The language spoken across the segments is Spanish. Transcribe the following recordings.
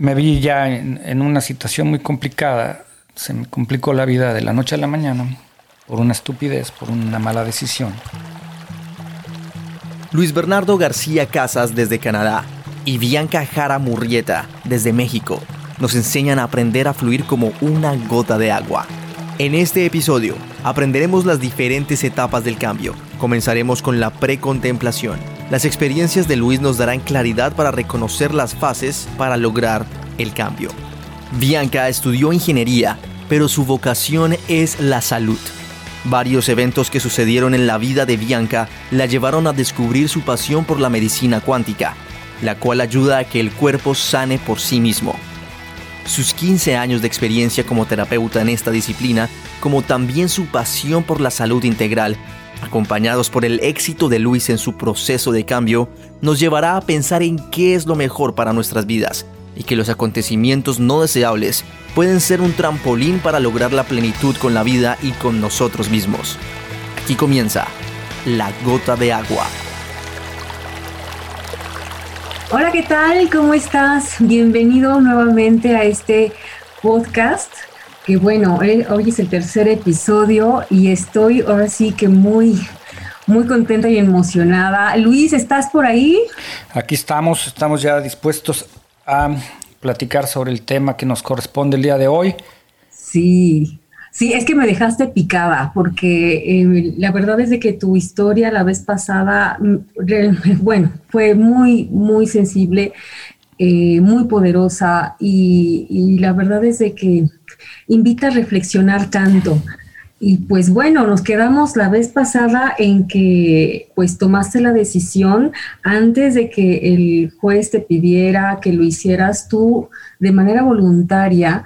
me vi ya en, una situación muy complicada. Se me complicó la vida de la noche a la mañana por una estupidez, por una mala decisión. Luis Bernardo García Casas desde Canadá y Bianca Jara Murrieta desde México nos enseñan a aprender a fluir como una gota de agua. En este episodio aprenderemos las diferentes etapas del cambio. Comenzaremos con la precontemplación. Las experiencias de Luis nos darán claridad para reconocer las fases para lograr el cambio. Bianca estudió ingeniería, pero su vocación es la salud. Varios eventos que sucedieron en la vida de Bianca la llevaron a descubrir su pasión por la medicina cuántica, la cual ayuda a que el cuerpo sane por sí mismo sus 15 años de experiencia como terapeuta en esta disciplina, como también su pasión por la salud integral, acompañados por el éxito de Luis en su proceso de cambio, nos llevará a pensar en qué es lo mejor para nuestras vidas y que los acontecimientos no deseables pueden ser un trampolín para lograr la plenitud con la vida y con nosotros mismos. Aquí comienza la gota de agua. Hola, ¿qué tal? ¿Cómo estás? Bienvenido nuevamente a este podcast. Que bueno, hoy es el tercer episodio y estoy ahora sí que muy, muy contenta y emocionada. Luis, ¿estás por ahí? Aquí estamos, estamos ya dispuestos a platicar sobre el tema que nos corresponde el día de hoy. Sí, Sí, es que me dejaste picada, porque eh, la verdad es de que tu historia la vez pasada, mm, bueno, fue muy, muy sensible, eh, muy poderosa y, la verdad es de que invita a reflexionar tanto. Y pues bueno, nos quedamos la vez pasada en que pues tomaste la decisión antes de que el juez te pidiera que lo hicieras tú de manera voluntaria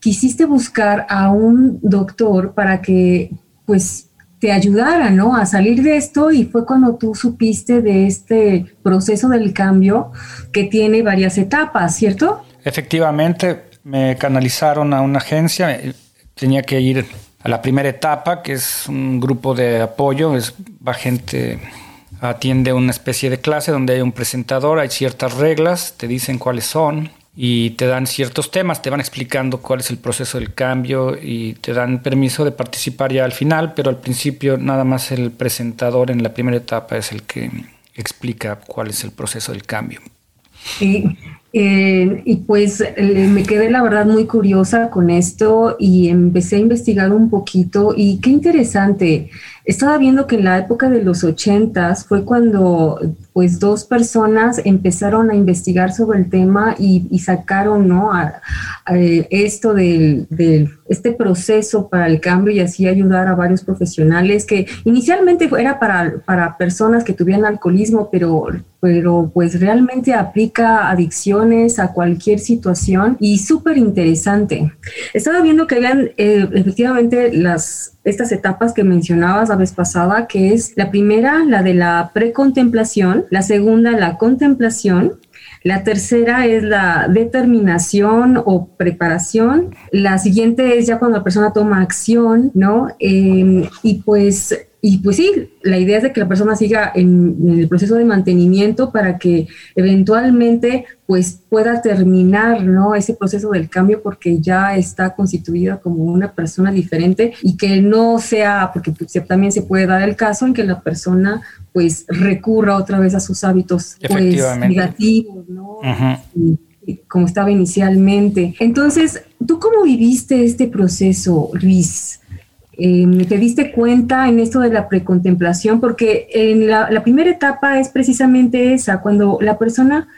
quisiste buscar a un doctor para que pues te ayudara, ¿no? A salir de esto y fue cuando tú supiste de este proceso del cambio que tiene varias etapas, ¿cierto? Efectivamente, me canalizaron a una agencia, tenía que ir a la primera etapa, que es un grupo de apoyo, es, va gente, atiende una especie de clase donde hay un presentador, hay ciertas reglas, te dicen cuáles son, y te dan ciertos temas, te van explicando cuál es el proceso del cambio y te dan permiso de participar ya al final, pero al principio nada más el presentador en la primera etapa es el que explica cuál es el proceso del cambio. Sí, eh, y pues me quedé la verdad muy curiosa con esto y empecé a investigar un poquito y qué interesante. Estaba viendo que en la época de los ochentas fue cuando pues dos personas empezaron a investigar sobre el tema y, sacaron ¿no? Esto del, este proceso para el cambio y así ayudar a varios profesionales que inicialmente era para, para personas que tuvieran alcoholismo, pero, pero pues realmente aplica adicciones a cualquier situación y súper interesante. Estaba viendo que habían eh, efectivamente las estas etapas que mencionabas la vez pasada, que es la primera, la de la precontemplación, la segunda, la contemplación, la tercera es la determinación o preparación. La siguiente es ya cuando la persona toma acción, ¿no? Em, y pues y pues sí, la idea es de que la persona siga en, el proceso de mantenimiento para que eventualmente pues pueda terminar ¿no? ese proceso del cambio porque ya está constituida como una persona diferente y que no sea, porque pues, también se puede dar el caso en que la persona pues recurra otra vez a sus hábitos pues, negativos, ¿no? como estaba inicialmente. Entonces, ¿tú cómo viviste este proceso, Luis? Eh, te diste cuenta en esto de la precontemplación, porque en la, primera etapa es precisamente esa, cuando la persona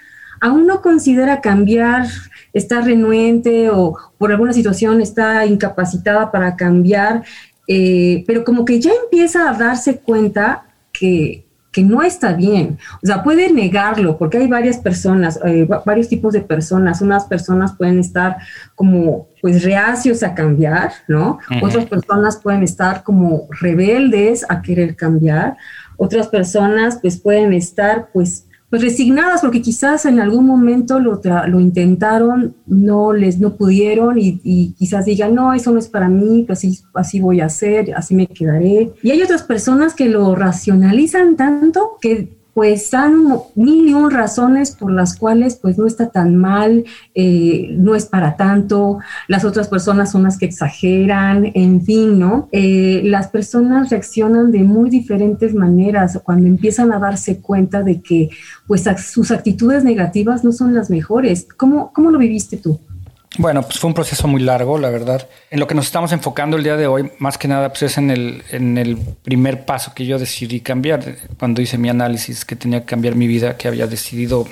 aún no considera cambiar, está renuente o por alguna situación está incapacitada para cambiar, eh, pero como que ya empieza a darse cuenta que, que no está bien. O sea, puede negarlo porque hay varias personas, eh, varios tipos de personas. Unas personas pueden estar como pues reacios a cambiar, ¿no? Otras personas pueden estar como rebeldes a querer cambiar. Otras personas pues pueden estar pues pues resignadas porque quizás en algún momento lo, lo intentaron, no les no pudieron y, quizás digan, no, eso no es para mí, pues así, así voy a hacer, así me quedaré. Y hay otras personas que lo racionalizan tanto que pues han mil y un razones por las cuales pues no está tan mal, eh, no es para tanto, las otras personas son las que exageran, en fin, ¿no? Eh, las personas reaccionan de muy diferentes maneras cuando empiezan a darse cuenta de que pues sus actitudes negativas no son las mejores. ¿Cómo, cómo lo viviste tú? Bueno, pues fue un proceso muy largo, la verdad. En lo que nos estamos enfocando el día de hoy, más que nada, pues es en el, primer paso que yo decidí cambiar. Cuando hice mi análisis que tenía que cambiar mi vida, que había decidido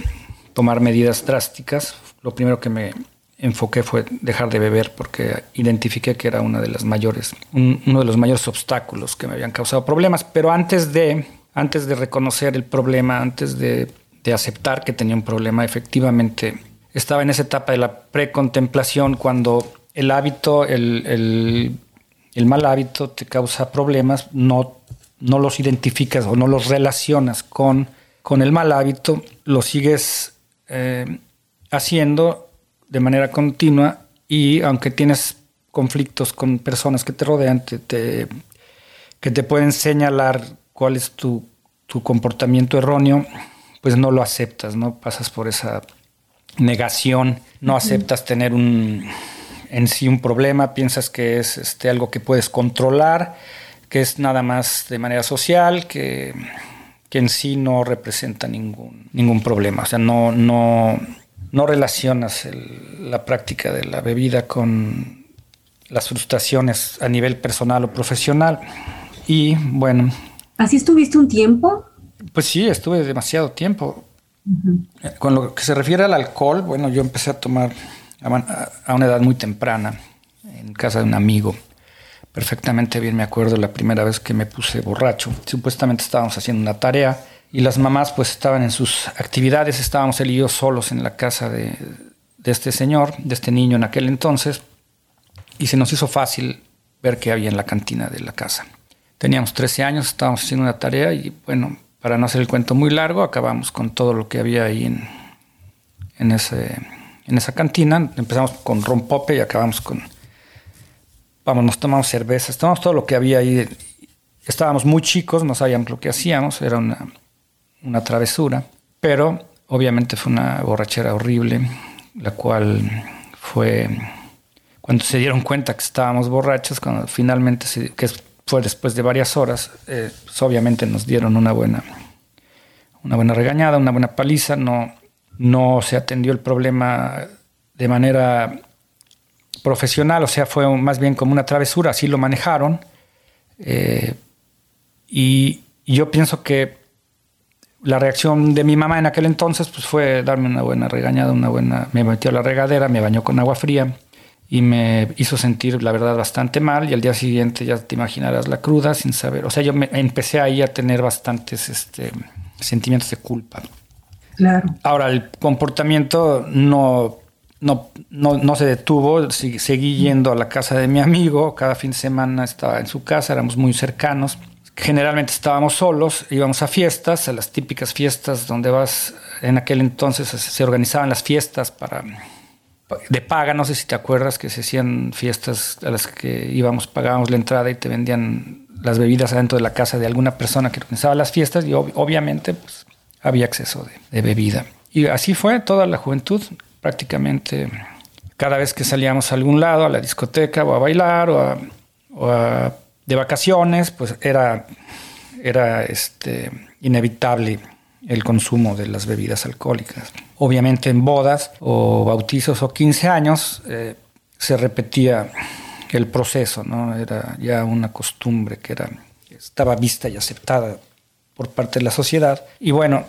tomar medidas drásticas, lo primero que me enfoqué fue dejar de beber porque identifiqué que era de las mayores, uno de los mayores obstáculos que me habían causado problemas. Pero antes de, antes de reconocer el problema, antes de aceptar que tenía un problema, efectivamente estaba en esa etapa de la precontemplación cuando el hábito, el, mal hábito te causa problemas, no, no los identificas o no los relacionas con, con el mal hábito, lo sigues eh, haciendo de manera continua y aunque tienes conflictos con personas que te rodean, te, que te pueden señalar cuál es tu, tu comportamiento erróneo, pues no lo aceptas, no pasas por esa negación, no aceptas tener un en sí un problema, piensas que es este, algo que puedes controlar, que es nada más de manera social, que, que en sí no representa ningún, ningún problema. O sea, no, no, no relacionas la práctica de la bebida con las frustraciones a nivel personal o profesional. Y bueno. ¿Así estuviste un tiempo? Pues sí, estuve demasiado tiempo. Con lo que se refiere al alcohol, bueno, yo empecé a tomar a una edad muy temprana en casa de un amigo. Perfectamente bien me acuerdo la primera vez que me puse borracho. Supuestamente estábamos haciendo una tarea y las mamás pues estaban en sus actividades, estábamos él y yo solos en la casa de, de este señor, de este niño en aquel entonces, y se nos hizo fácil ver qué había en la cantina de la casa. Teníamos 13 años, estábamos haciendo una tarea y bueno, para no hacer el cuento muy largo, acabamos con todo lo que había ahí en, en, ese, en esa cantina. Empezamos con rompope y acabamos con... Vamos, nos tomamos cervezas, tomamos todo lo que había ahí. Estábamos muy chicos, no sabíamos lo que hacíamos, era una, una travesura, pero obviamente fue una borrachera horrible, la cual fue cuando se dieron cuenta que estábamos borrachos, cuando finalmente, se, que fue después de varias horas, eh, pues obviamente nos dieron una buena, una buena regañada, una buena paliza, no, no se atendió el problema de manera profesional, o sea, fue más bien como una travesura, así lo manejaron. Eh, y, yo pienso que la reacción de mi mamá en aquel entonces pues, fue darme una buena regañada, una buena, me metió a la regadera, me bañó con agua fría y me hizo sentir, la verdad, bastante mal. Y al día siguiente ya te imaginarás la cruda sin saber. O sea, yo me empecé ahí a tener bastantes este, sentimientos de culpa. Claro. Ahora, el comportamiento no, no, no, no se detuvo. Seguí yendo a la casa de mi amigo. Cada fin de semana estaba en su casa, éramos muy cercanos. Generalmente estábamos solos, íbamos a fiestas, a las típicas fiestas donde vas. En aquel entonces se organizaban las fiestas para de paga, no sé si te acuerdas que se hacían fiestas a las que íbamos, pagábamos la entrada y te vendían las bebidas adentro de la casa de alguna persona que organizaba las fiestas y obviamente pues, había acceso de, bebida. Y así fue toda la juventud, prácticamente cada vez que salíamos a algún lado, a la discoteca o a bailar o, de vacaciones, pues era, era este, inevitable el consumo de las bebidas alcohólicas. Obviamente en bodas o bautizos o 15 años eh, se repetía el proceso, ¿no? Era ya una costumbre que era, estaba vista y aceptada por parte de la sociedad. Y bueno,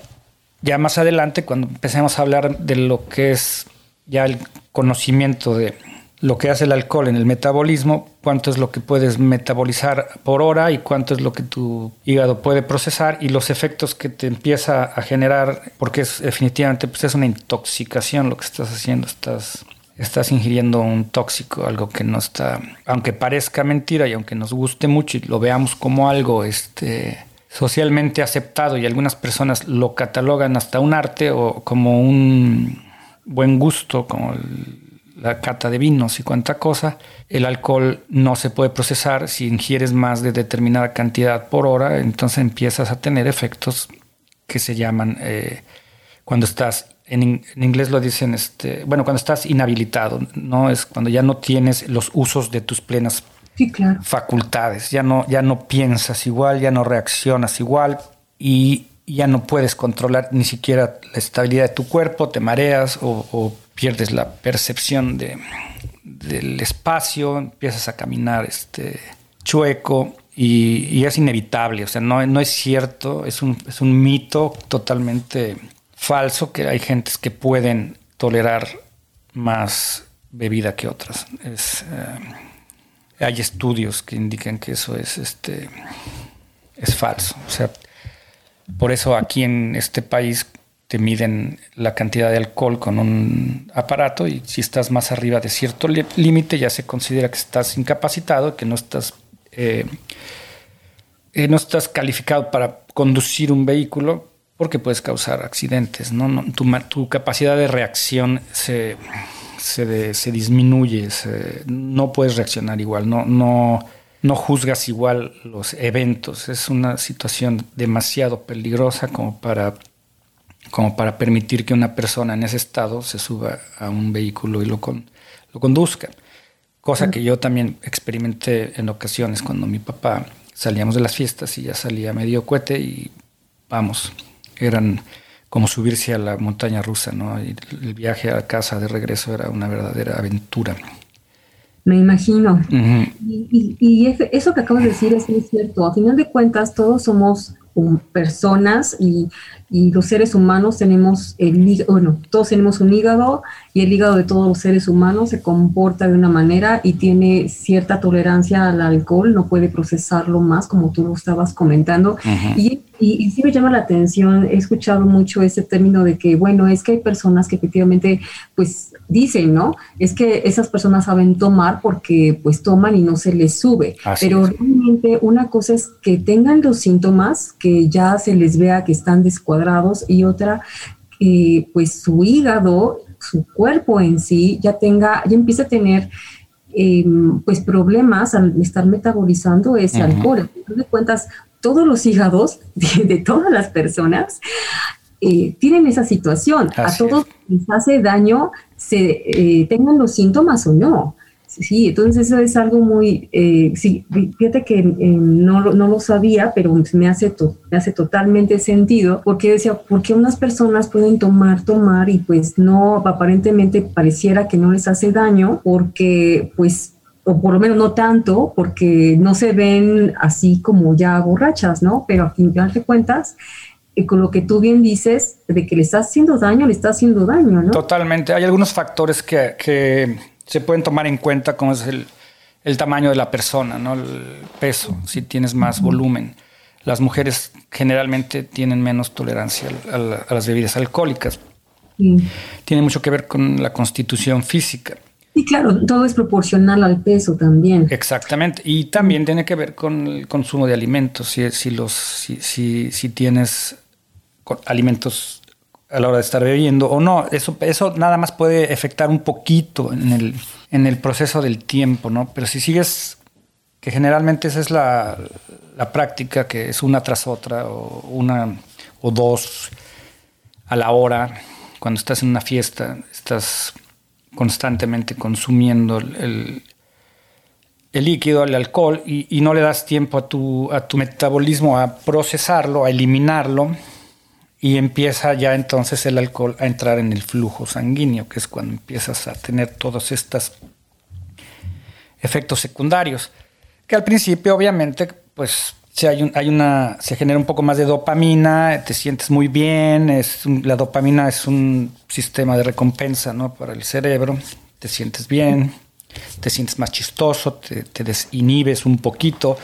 ya más adelante, cuando empecemos a hablar de lo que es ya el conocimiento de lo que hace el alcohol en el metabolismo, cuánto es lo que puedes metabolizar por hora y cuánto es lo que tu hígado puede procesar y los efectos que te empieza a generar, porque es definitivamente pues es una intoxicación lo que estás haciendo, estás estás ingiriendo un tóxico, algo que no está, aunque parezca mentira y aunque nos guste mucho y lo veamos como algo este socialmente aceptado y algunas personas lo catalogan hasta un arte o como un buen gusto, como el la cata de vinos y cuánta cosa, el alcohol no se puede procesar si ingieres más de determinada cantidad por hora, entonces empiezas a tener efectos que se llaman eh, cuando estás, en, inglés lo dicen, este, bueno, cuando estás inhabilitado, ¿no? Es cuando ya no tienes los usos de tus plenas facultades, ya no, ya no piensas igual, ya no reaccionas igual y ya no puedes controlar ni siquiera la estabilidad de tu cuerpo, te mareas o, pierdes la percepción de, del espacio, empiezas a caminar este, chueco y, es inevitable, o sea, no, no es cierto, es un, es un mito totalmente falso que hay gentes que pueden tolerar más bebida que otras. Eh, hay estudios que indican que eso es, este, es falso. O sea, por eso aquí en este país te miden la cantidad de alcohol con un aparato y si estás más arriba de cierto límite ya se considera que estás incapacitado, que no estás, eh, eh, no estás calificado para conducir un vehículo porque puedes causar accidentes. ¿no? tu, capacidad de reacción se, se, disminuye, no puedes reaccionar igual, no, no, no juzgas igual los eventos. Es una situación demasiado peligrosa como para, como para permitir que una persona en ese estado se suba a un vehículo y lo, lo conduzca. Cosa que yo también experimenté en ocasiones cuando mi papá salíamos de las fiestas y ya salía medio cohete y vamos, eran como subirse a la montaña rusa, ¿no? Y el viaje a casa de regreso era una verdadera aventura. Me imagino. Y, eso que acabas de decir es muy cierto. A final de cuentas, todos somos personas y, los seres humanos tenemos el hígado, bueno, todos tenemos un hígado y el hígado de todos los seres humanos se comporta de una manera y tiene cierta tolerancia al alcohol, no puede procesarlo más, como tú lo estabas comentando. y, y, sí me llama la atención, he escuchado mucho ese término de que, bueno, es que hay personas que efectivamente, pues dicen, ¿no? Es que esas personas saben tomar porque pues toman y no se les sube. Pero realmente una cosa es que tengan los síntomas, que ya se les vea que están descuadrados y otra, eh, pues su hígado su cuerpo en sí ya tenga, ya empieza a tener em, pues problemas al estar metabolizando ese alcohol. de cuentas, todos los hígados de, todas las personas eh, tienen esa situación. a todos les hace daño, se eh, tengan los síntomas o no. Sí, entonces eso es algo muy, eh, sí, fíjate que eh, no, no, lo sabía, pero me hace, me hace totalmente sentido, porque decía, ¿por qué unas personas pueden tomar, tomar y pues no, aparentemente pareciera que no les hace daño, porque pues o por lo menos no tanto, porque no se ven así como ya borrachas, ¿no? Pero a fin de cuentas, eh, con lo que tú bien dices, de que le está haciendo daño, le está haciendo daño, ¿no? Totalmente. Hay algunos factores que, que se pueden tomar en cuenta como es el, el tamaño de la persona, ¿no? el peso, si tienes más volumen. Las mujeres generalmente tienen menos tolerancia a, las bebidas alcohólicas. Tiene mucho que ver con la constitución física. Y claro, todo es proporcional al peso también. Exactamente. Y también tiene que ver con el consumo de alimentos. Si, si, los, si, si, tienes alimentos a la hora de estar bebiendo o no. Eso, eso nada más puede afectar un poquito en el, en el proceso del tiempo, ¿no? Pero si sigues, que generalmente esa es la, la práctica, que es una tras otra, o una o dos a la hora, cuando estás en una fiesta, estás constantemente consumiendo el, el líquido, el alcohol, y, y, no le das tiempo a tu, a tu metabolismo a procesarlo, a eliminarlo, y empieza ya entonces el alcohol a entrar en el flujo sanguíneo, que es cuando empiezas a tener todos estos efectos secundarios, que al principio obviamente pues hay, hay una, se genera un poco más de dopamina, te sientes muy bien, es la dopamina es un sistema de recompensa ¿no? para el cerebro, te sientes bien, te sientes más chistoso, te, desinhibes un poquito,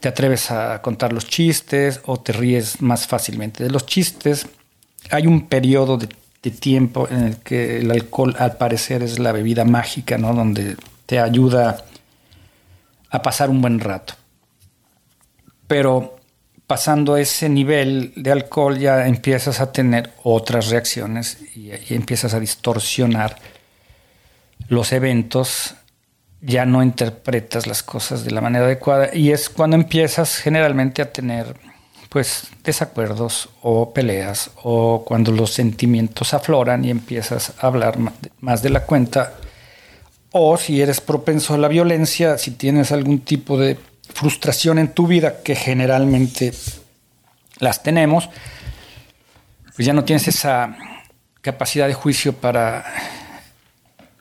te atreves a contar los chistes o te ríes más fácilmente de los chistes. Hay un periodo de, tiempo en el que el alcohol al parecer es la bebida mágica, ¿no? Donde te ayuda a pasar un buen rato. Pero pasando ese nivel de alcohol ya empiezas a tener otras reacciones y, empiezas a distorsionar los eventos ya no interpretas las cosas de la manera adecuada y es cuando empiezas generalmente a tener pues desacuerdos o peleas o cuando los sentimientos afloran y empiezas a hablar más de la cuenta o si eres propenso a la violencia, si tienes algún tipo de frustración en tu vida que generalmente las tenemos, pues ya no tienes esa capacidad de juicio para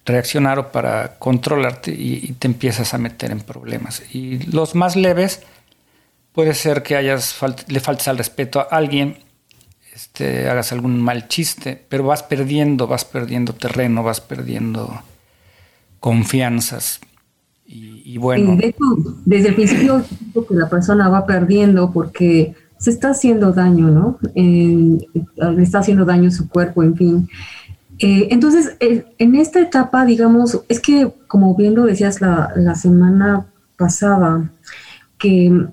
reaccionar o para controlarte y, te empiezas a meter en problemas. Y los más leves puede ser que hayas le faltes al respeto a alguien, este, hagas algún mal chiste, pero vas perdiendo, vas perdiendo terreno, vas perdiendo confianzas. Y, bueno. desde el principio que la persona va perdiendo porque se está haciendo daño, ¿no? está haciendo daño su cuerpo, en fin. Eh, entonces, eh, en esta etapa, digamos, es que, como bien lo decías la semana pasada, que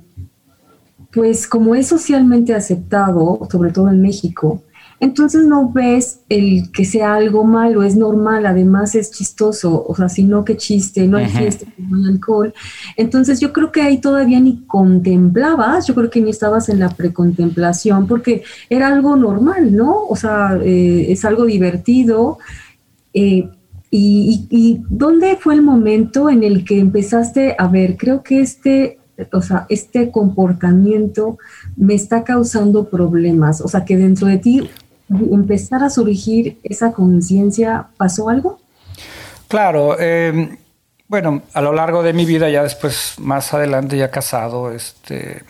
pues como es socialmente aceptado, sobre todo en México, entonces no ves el que sea algo malo, es normal, además es chistoso, o sea, si no, qué chiste, no hay fiesta, no hay alcohol. Entonces yo creo que ahí todavía ni contemplabas, yo creo que ni estabas en la precontemplación, porque era algo normal, ¿no? O sea, eh, es algo divertido. Eh, y, y, dónde fue el momento en el que empezaste a ver, creo que este, o sea, este comportamiento me está causando problemas, o sea, que dentro de ti empezar a surgir esa conciencia, ¿pasó algo? Claro, em, bueno, a lo largo de mi vida, ya después, más adelante, ya casado, este,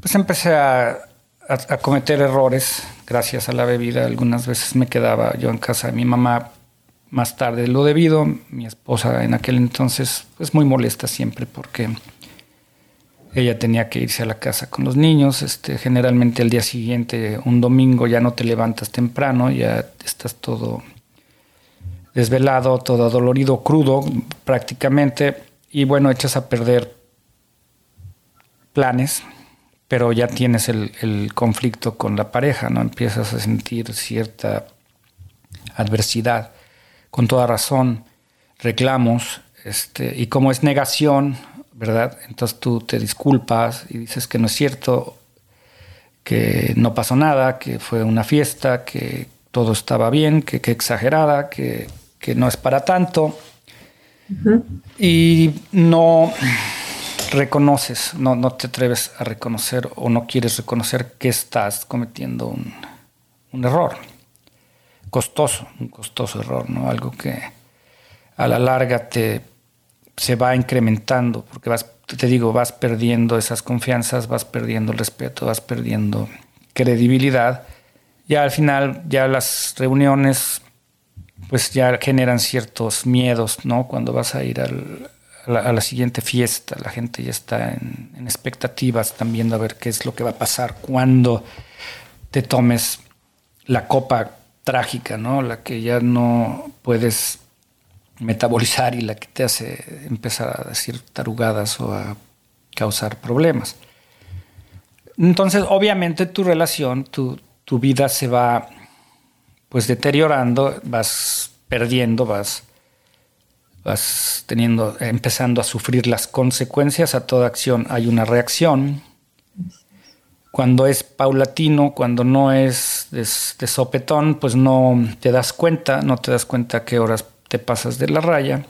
pues empecé a, cometer errores gracias a la bebida. Algunas veces me quedaba yo en casa de mi mamá más tarde de lo debido. Mi esposa en aquel entonces, pues muy molesta siempre porque ella tenía que irse a la casa con los niños. Este, generalmente el día siguiente, un domingo, ya no te levantas temprano, ya estás todo desvelado, todo dolorido, crudo prácticamente. Y bueno, echas a perder planes, pero ya tienes el, el conflicto con la pareja, ¿no? Empiezas a sentir cierta adversidad, con toda razón, reclamos, este, y como es negación, ¿verdad? Entonces tú te disculpas y dices que no es cierto, que no pasó nada, que fue una fiesta, que todo estaba bien, que, exagerada, que, no es para tanto. Y no reconoces, no, no te atreves a reconocer o no quieres reconocer que estás cometiendo un, un error. Costoso, un costoso error, ¿no? Algo que a la larga te se va incrementando, porque vas, te digo, vas perdiendo esas confianzas, vas perdiendo el respeto, vas perdiendo credibilidad. Ya al final, ya las reuniones, pues ya generan ciertos miedos, ¿no? Cuando vas a ir a, la, siguiente fiesta, la gente ya está en, en expectativas, están viendo a ver qué es lo que va a pasar cuando te tomes la copa trágica, ¿no? La que ya no puedes metabolizar y la que te hace empezar a decir tarugadas o a causar problemas. Entonces, obviamente tu relación, tu, vida se va pues deteriorando, vas perdiendo, vas, vas teniendo, empezando a sufrir las consecuencias. A toda acción hay una reacción. Cuando es paulatino, cuando no es de, de sopetón, pues no te das cuenta, no te das cuenta a qué horas te pasas de la raya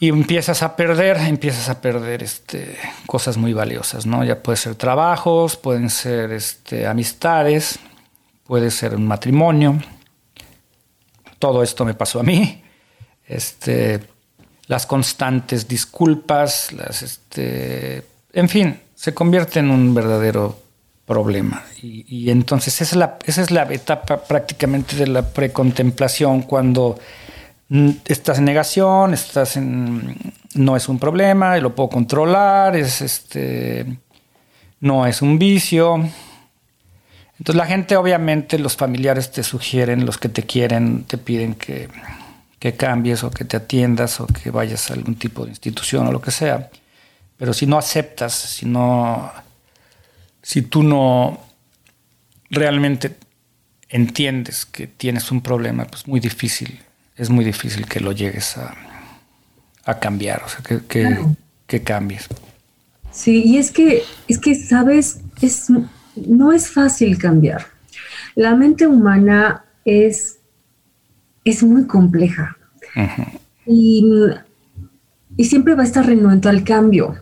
y empiezas a perder, empiezas a perder este, cosas muy valiosas, ¿no? Ya puede ser trabajos, pueden ser este, amistades, puede ser un matrimonio. Todo esto me pasó a mí. Este, las constantes disculpas, las, este, en fin, se convierte en un verdadero problema. Y, entonces esa es, la, esa es la etapa prácticamente de la precontemplación cuando estás en negación, estás en no es un problema, lo puedo controlar, es este no es un vicio. Entonces la gente obviamente los familiares te sugieren, los que te quieren te piden que, que cambies o que te atiendas o que vayas a algún tipo de institución o lo que sea. Pero si no aceptas, si no si tú no realmente entiendes que tienes un problema, pues muy difícil es muy difícil que lo llegues a, cambiar, o sea, que, que, cambies. Sí, y es que, es que, sabes, es, no es fácil cambiar. La mente humana es, es muy compleja y, y, siempre va a estar renuente al cambio.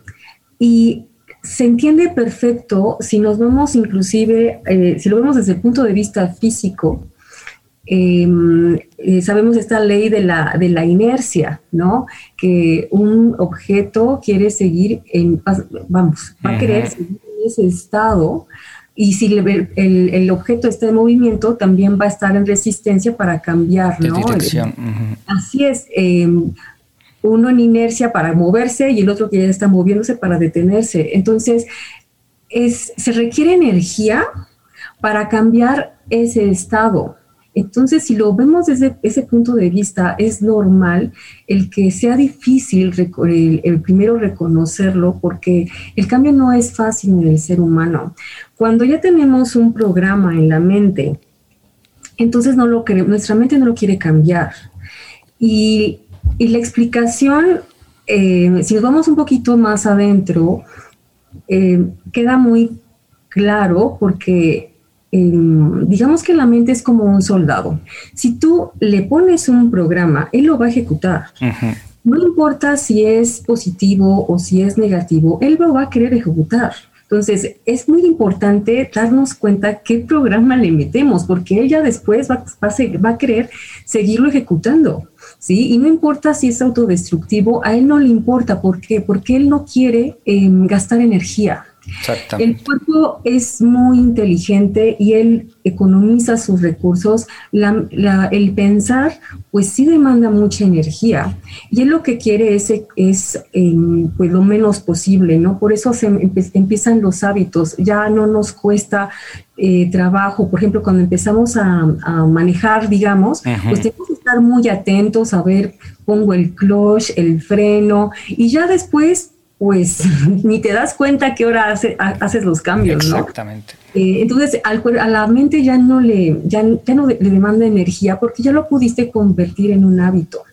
Y se entiende perfecto si nos vemos inclusive, eh, si lo vemos desde el punto de vista físico, em, eh, sabemos esta ley de la, de la inercia, ¿no? Que un objeto quiere seguir en, vamos, va a querer seguir en ese estado y si el, el, objeto está en movimiento, también va a estar en resistencia para cambiar, ¿no? Dirección. Así es. Em, uno en inercia para moverse y el otro que ya está moviéndose para detenerse. Entonces, es, se requiere energía para cambiar ese estado. Entonces, si lo vemos desde ese punto de vista, es normal el que sea difícil el, primero reconocerlo porque el cambio no es fácil en el ser humano. Cuando ya tenemos un programa en la mente, entonces no lo nuestra mente no lo quiere cambiar. Y, la explicación, eh, si nos vamos un poquito más adentro, eh, queda muy claro porque digamos que la mente es como un soldado. Si tú le pones un programa, él lo va a ejecutar. No importa si es positivo o si es negativo, él lo va a querer ejecutar. Entonces, es muy importante darnos cuenta qué programa le metemos, porque él ya después va, va, a querer seguirlo ejecutando, ¿sí? Y no importa si es autodestructivo, a él no le importa. ¿Por qué? Porque él no quiere em, gastar energía. El cuerpo es muy inteligente y él economiza sus recursos. el pensar, pues sí demanda mucha energía y él lo que quiere es, es em, pues lo menos posible, ¿no? Por eso se empiezan los hábitos. Ya no nos cuesta eh, trabajo. Por ejemplo, cuando empezamos a, manejar, digamos, pues tenemos que estar muy atentos a ver, pongo el clutch, el freno y ya después pues ni te das cuenta qué hora haces los cambios, ¿no? Exactamente. Eh, entonces, a la mente ya no, le, ya, no le demanda energía porque ya lo pudiste convertir en un hábito.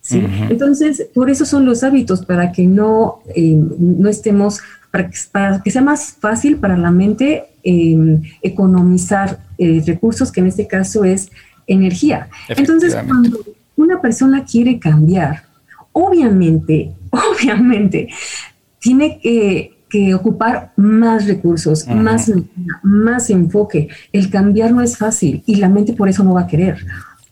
¿sí? Entonces, por eso son los hábitos, para que no, eh, no estemos, para que, para que, sea más fácil para la mente em, economizar eh, recursos, que en este caso es energía. Entonces, cuando una persona quiere cambiar, obviamente, obviamente, tiene que, ocupar más recursos, más, más enfoque. El cambiar no es fácil y la mente por eso no va a querer.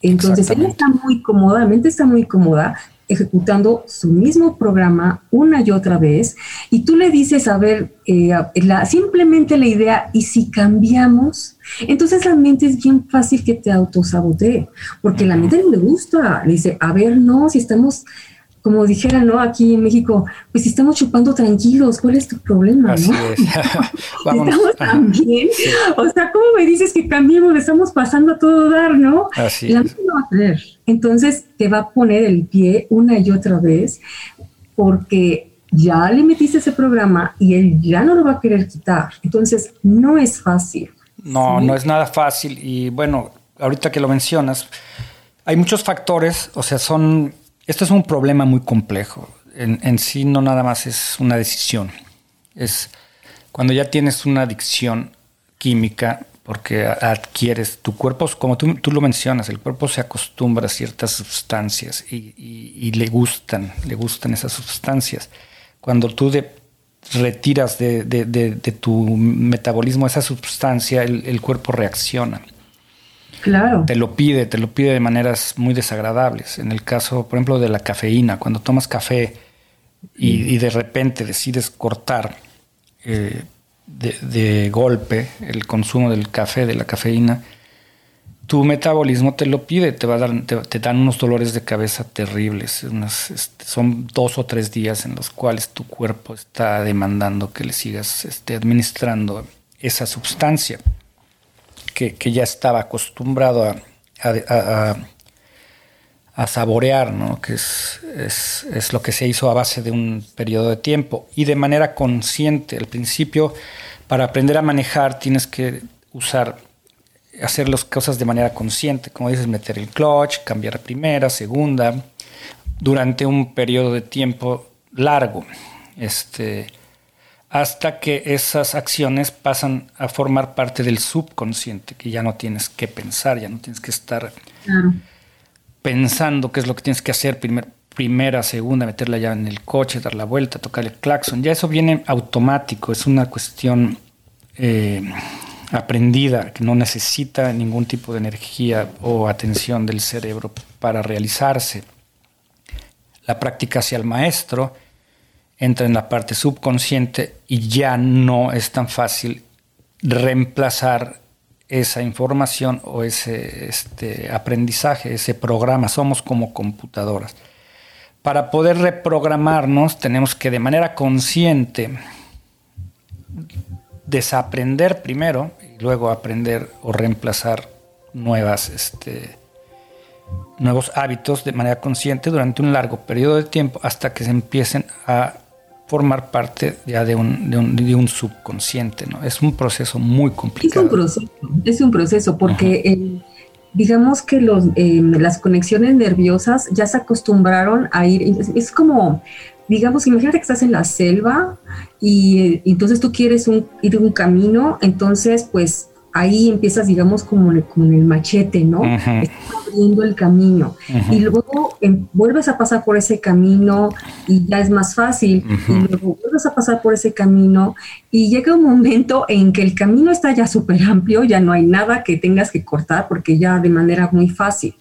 Entonces ella está muy cómoda, la mente está muy cómoda ejecutando su mismo programa una y otra vez y tú le dices, a ver, eh, la, simplemente la idea, ¿y si cambiamos? Entonces la mente es bien fácil que te autosabotee, porque la mente no le gusta, le dice, a ver, no, si estamos como dijera, ¿no? Aquí en México, pues estamos chupando tranquilos, ¿cuál es tu problema? Así es. estamos también. O sea, ¿cómo me dices que cambiemos? Estamos pasando a todo dar, ¿no? Así La mente no va a creer. Entonces te va a poner el pie una y otra vez porque ya le metiste ese programa y él ya no lo va a querer quitar. Entonces, no es fácil. No, no es nada fácil. Y bueno, ahorita que lo mencionas, hay muchos factores, o sea, son esto es un problema muy complejo. En, sí no nada más es una decisión. Es cuando ya tienes una adicción química, porque adquieres tu cuerpo, como tú, lo mencionas, el cuerpo se acostumbra a ciertas sustancias y, le gustan, le gustan esas sustancias. Cuando tú retiras de, tu metabolismo esa sustancia, el cuerpo reacciona. Claro. Te lo pide, te lo pide de maneras muy desagradables. En el caso, por ejemplo, de la cafeína, cuando tomas café y, de repente decides cortar eh, de, golpe el consumo del café, de la cafeína, tu metabolismo te lo pide, te, va a dar, te, dan unos dolores de cabeza terribles. Este, son dos o tres días en los cuales tu cuerpo está demandando que le sigas este, administrando esa sustancia que, ya estaba acostumbrado a, a, saborear, ¿no? que es, es, lo que se hizo a base de un periodo de tiempo y de manera consciente. Al principio, para aprender a manejar, tienes que usar, hacer las cosas de manera consciente, como dices, meter el clutch, cambiar primera, segunda, durante un periodo de tiempo largo. Este, hasta que esas acciones pasan a formar parte del subconsciente, que ya no tienes que pensar, ya no tienes que estar pensando qué es lo que tienes que hacer primera, segunda, meterla ya en el coche, dar la vuelta, tocar el claxon. Ya eso viene automático, es una cuestión eh, aprendida que no necesita ningún tipo de energía o atención del cerebro para realizarse. La práctica hacia el maestro entra en la parte subconsciente y ya no es tan fácil reemplazar esa información o ese este, aprendizaje, ese programa. Somos como computadoras. Para poder reprogramarnos tenemos que de manera consciente desaprender primero y luego aprender o reemplazar nuevas, este, nuevos hábitos de manera consciente durante un largo periodo de tiempo hasta que se empiecen a formar parte ya de un, de un, subconsciente, ¿no? Es un proceso muy complicado. Es un proceso, es un proceso porque eh, digamos que los, eh, las conexiones nerviosas ya se acostumbraron a ir, es, como, digamos, imagínate que estás en la selva y, eh, entonces tú quieres un, ir un camino, entonces pues ahí empiezas, digamos, como con el machete, ¿no? Abriendo el camino. Y luego em, vuelves a pasar por ese camino y ya es más fácil. Y luego vuelves a pasar por ese camino y llega un momento en que el camino está ya súper amplio, ya no hay nada que tengas que cortar porque ya de manera muy fácil,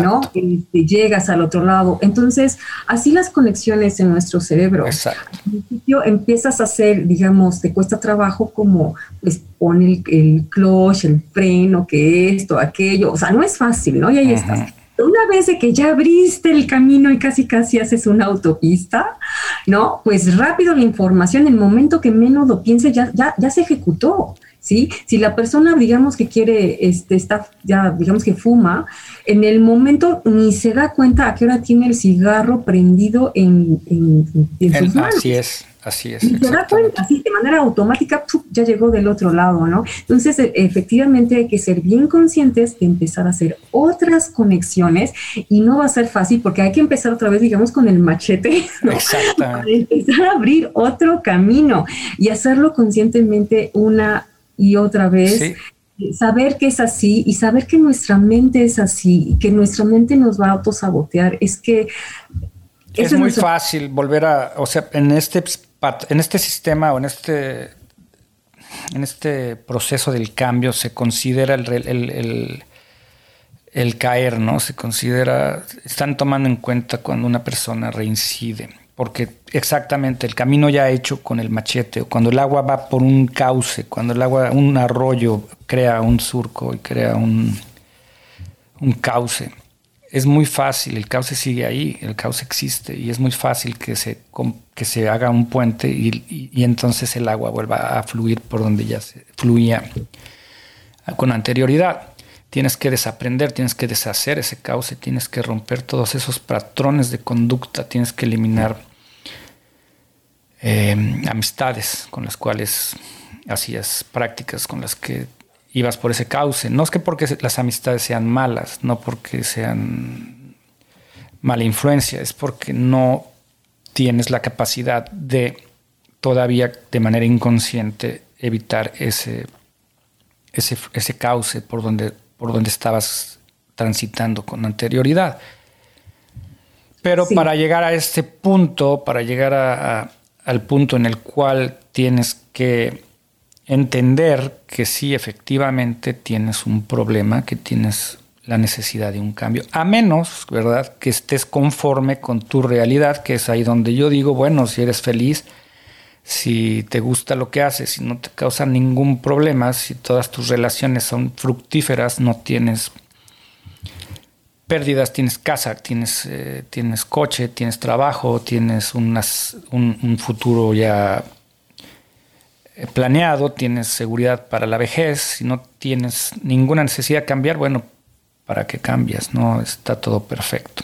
¿no? Este, llegas al otro lado. Entonces, así las conexiones en nuestro cerebro. Exacto. Al principio empiezas a hacer, digamos, te cuesta trabajo como, pues, pone el, el clutch, el freno, que esto, aquello. O sea, no es fácil, ¿no? Y ahí estás una vez de que ya abriste el camino y casi casi haces una autopista, ¿no? Pues rápido la información, el momento que menos lo piense, ya, ya, ya se ejecutó. ¿Sí? Si la persona, digamos que quiere, este, está, ya, digamos que fuma, en el momento ni se da cuenta a qué hora tiene el cigarro prendido en, sus manos. Así es. Así es. Y te da cuenta, así de manera automática, ya llegó del otro lado, ¿no? Entonces, e, efectivamente hay que ser bien conscientes de empezar a hacer otras conexiones y no va a ser fácil porque hay que empezar otra vez, digamos, con el machete, ¿no? Para empezar a abrir otro camino y hacerlo conscientemente una y otra vez. saber que es así y saber que nuestra mente es así y que nuestra mente nos va a autosabotear es que es muy fácil volver a, o sea, en este en este sistema o en este, en este proceso del cambio se considera el, el, caer, ¿no? Se considera, están tomando en cuenta cuando una persona reincide, porque exactamente el camino ya hecho con el machete, o cuando el agua va por un cauce, cuando el agua, un arroyo crea un surco y crea un, un cauce es muy fácil, el cauce sigue ahí, el cauce existe y es muy fácil que se, que se haga un puente y, entonces el agua vuelva a fluir por donde ya se fluía con anterioridad. Tienes que desaprender, tienes que deshacer ese cauce, tienes que romper todos esos patrones de conducta, tienes que eliminar eh, amistades con las cuales hacías prácticas, con las que ibas por ese cauce. No es que porque las amistades sean malas, no porque sean mala influencia, es porque no tienes la capacidad de todavía de manera inconsciente evitar ese, ese, ese cauce por donde, por donde estabas transitando con anterioridad. Pero para llegar a este punto, para llegar al punto en el cual tienes que entender que sí, efectivamente tienes un problema, que tienes la necesidad de un cambio, a menos, ¿verdad?, que estés conforme con tu realidad, que es ahí donde yo digo, bueno, si eres feliz, si te gusta lo que haces, si no te causa ningún problema, si todas tus relaciones son fructíferas, no tienes pérdidas, tienes casa, tienes, eh, tienes coche, tienes trabajo, tienes unas, un futuro ya planeado, tienes seguridad para la vejez, si no tienes ninguna necesidad de cambiar, bueno, ¿para qué cambias? No está todo perfecto.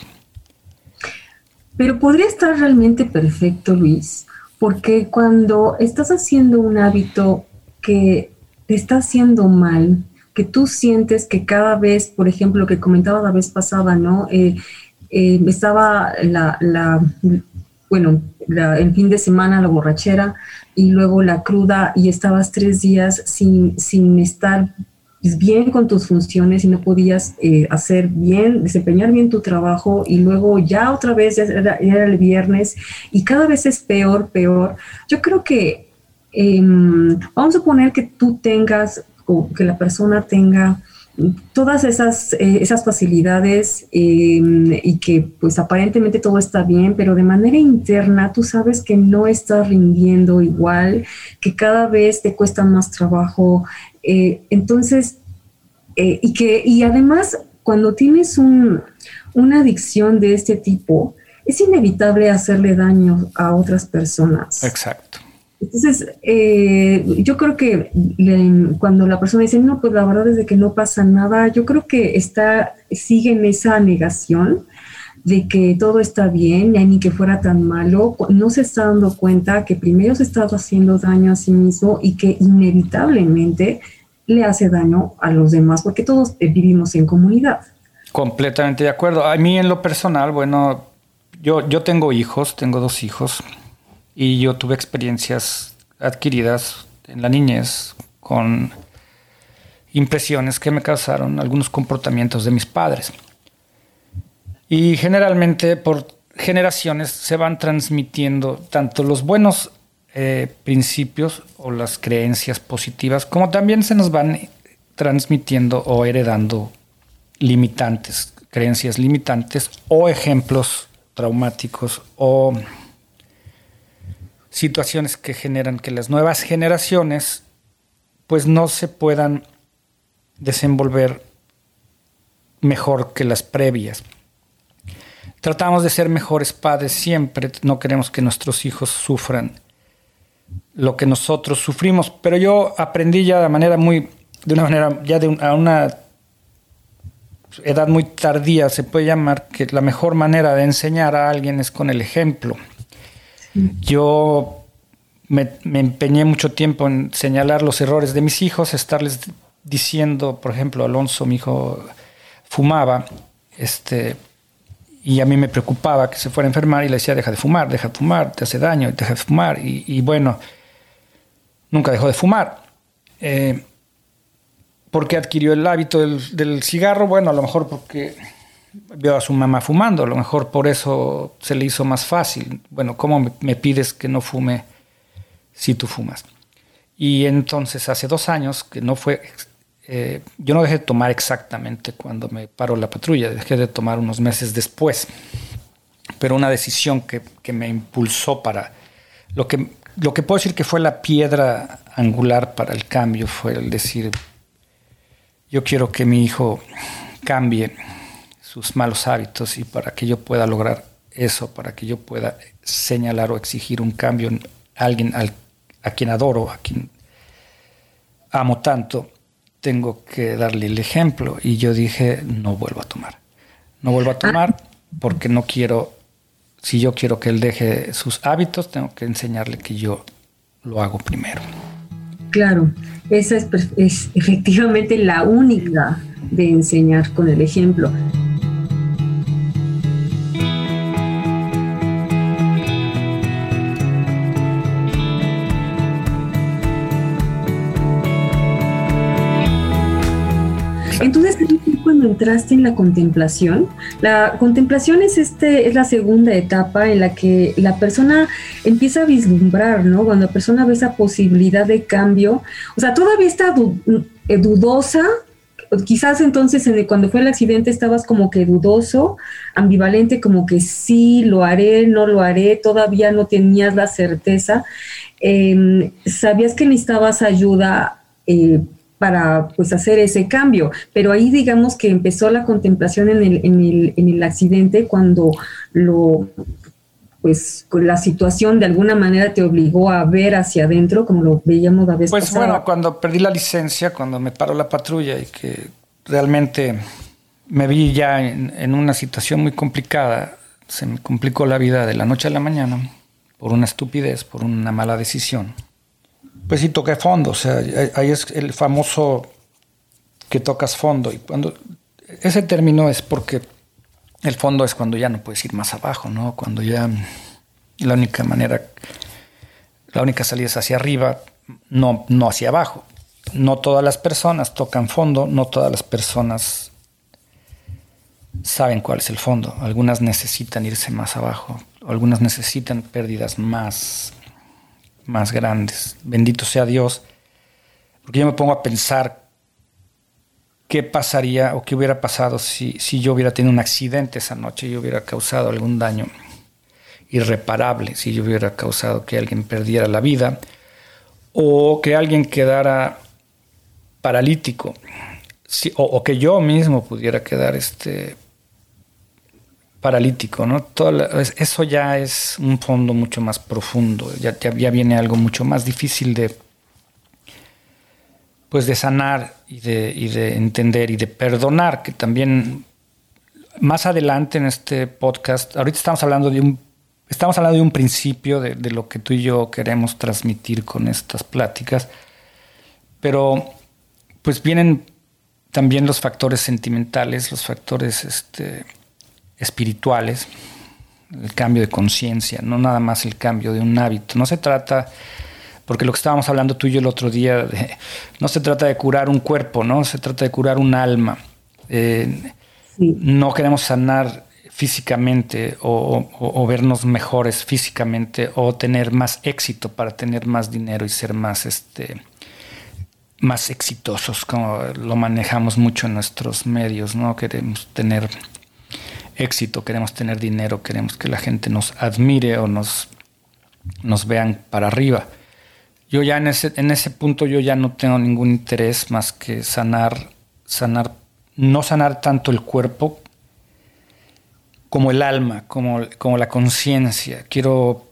Pero podría estar realmente perfecto, Luis, porque cuando estás haciendo un hábito que te está haciendo mal, que tú sientes que cada vez, por ejemplo, lo que comentaba la vez pasada, ¿no? Eh, eh, estaba la, bueno, el fin de semana la borrachera y luego la cruda y estabas tres días sin, sin estar bien con tus funciones y no podías eh, hacer bien, desempeñar bien tu trabajo y luego ya otra vez era, el viernes y cada vez es peor, peor. Yo creo que em, vamos a poner que tú tengas o que la persona tenga todas esas, eh, esas facilidades em, y que pues aparentemente todo está bien, pero de manera interna tú sabes que no estás rindiendo igual, que cada vez te cuesta más trabajo. Eh, entonces, eh, y que, y además, cuando tienes una adicción de este tipo, es inevitable hacerle daño a otras personas. Exacto. Entonces, eh, yo creo que cuando la persona dice, no, pues la verdad es que no pasa nada, yo creo que está, sigue en esa negación de que todo está bien, ni que fuera tan malo, no se está dando cuenta que primero se está haciendo daño a sí mismo y que inevitablemente le hace daño a los demás, porque todos eh, vivimos en comunidad. Completamente de acuerdo. A mí en lo personal, bueno, yo, yo tengo hijos, tengo dos hijos y yo tuve experiencias adquiridas en la niñez con impresiones que me causaron algunos comportamientos de mis padres. Y generalmente por generaciones se van transmitiendo tanto los buenos eh, principios o las creencias positivas, como también se nos van transmitiendo o heredando limitantes, creencias limitantes o ejemplos traumáticos o situaciones que generan que las nuevas generaciones pues no se puedan desenvolver mejor que las previas. Tratamos de ser mejores padres siempre, no queremos que nuestros hijos sufran lo que nosotros sufrimos, pero yo aprendí ya de manera muy, de una manera, ya de a una edad muy tardía, se puede llamar, que la mejor manera de enseñar a alguien es con el ejemplo. Yo me, empeñé mucho tiempo en señalar los errores de mis hijos, estarles diciendo, por ejemplo, Alonso, mi hijo, fumaba, este, y a mí me preocupaba que se fuera a enfermar y le decía, deja de fumar, deja de fumar, te hace daño, deja de fumar. Y, bueno, nunca dejó de fumar. Eh, ¿Por qué adquirió el hábito del, del, cigarro? Bueno, a lo mejor porque vio a su mamá fumando, a lo mejor por eso se le hizo más fácil. Bueno, ¿cómo me pides que no fume si tú fumas? Y entonces hace dos años, que no fue, eh, yo no dejé de tomar exactamente cuando me paró la patrulla, dejé de tomar unos meses después, pero una decisión que, que me impulsó para, lo que, lo que puedo decir que fue la piedra angular para el cambio fue el decir, yo quiero que mi hijo cambie sus malos hábitos y para que yo pueda lograr eso, para que yo pueda señalar o exigir un cambio en alguien a quien adoro, a quien amo tanto, tengo que darle el ejemplo. Y yo dije, no vuelvo a tomar. No vuelvo a tomar porque no quiero, si yo quiero que él deje sus hábitos, tengo que enseñarle que yo lo hago primero. Claro, esa es, es efectivamente la única de enseñar con el ejemplo. Cuando entraste en la contemplación, la contemplación es, este, es la segunda etapa en la que la persona empieza a vislumbrar, ¿no? Cuando la persona ve esa posibilidad de cambio, o sea, todavía está eh, dudosa, quizás entonces cuando fue el accidente estabas como que dudoso, ambivalente, como que sí, lo haré, no lo haré, todavía no tenías la certeza. Em, sabías que necesitabas ayuda eh, para pues hacer ese cambio. Pero ahí digamos que empezó la contemplación en el, en el, en el accidente cuando lo pues con la situación de alguna manera te obligó a ver hacia adentro, como lo veíamos la vez Pues bueno, cuando perdí la licencia, cuando me paró la patrulla y que realmente me vi ya en, en, una situación muy complicada, se me complicó la vida de la noche a la mañana por una estupidez, por una mala decisión pues sí toqué fondo, o sea, ahí es el famoso que tocas fondo. Y cuando ese término es porque el fondo es cuando ya no puedes ir más abajo, ¿no? Cuando ya La única manera, la única salida es hacia arriba, no, no hacia abajo. No todas las personas tocan fondo, no todas las personas saben cuál es el fondo. Algunas necesitan irse más abajo, algunas necesitan pérdidas más, más grandes. Bendito sea Dios, porque yo me pongo a pensar qué pasaría o qué hubiera pasado si, si yo hubiera tenido un accidente esa noche y hubiera causado algún daño irreparable, si yo hubiera causado que alguien perdiera la vida o que alguien quedara paralítico, o, que yo mismo pudiera quedar este, paralítico, ¿no? Todo eso ya es un fondo mucho más profundo, ya, ya, viene algo mucho más difícil de, pues de sanar y de, y de entender y de perdonar, que también más adelante en este podcast, ahorita estamos hablando de un, estamos hablando de un principio de, de lo que tú y yo queremos transmitir con estas pláticas, pero pues vienen también los factores sentimentales, los factores este, espirituales, el cambio de conciencia, no nada más el cambio de un hábito. No se trata, porque lo que estábamos hablando tú y yo el otro día, no se trata de curar un cuerpo, ¿no? Se trata de curar un alma. Eh, no queremos sanar físicamente o, vernos mejores físicamente o tener más éxito para tener más dinero y ser más, este, más exitosos, como lo manejamos mucho en nuestros medios, ¿no? Queremos tener éxito, queremos tener dinero, queremos que la gente nos admire o nos, nos vean para arriba. Yo ya en ese, en ese punto yo ya no tengo ningún interés más que sanar, sanar, no sanar tanto el cuerpo como el alma, como, como la conciencia. Quiero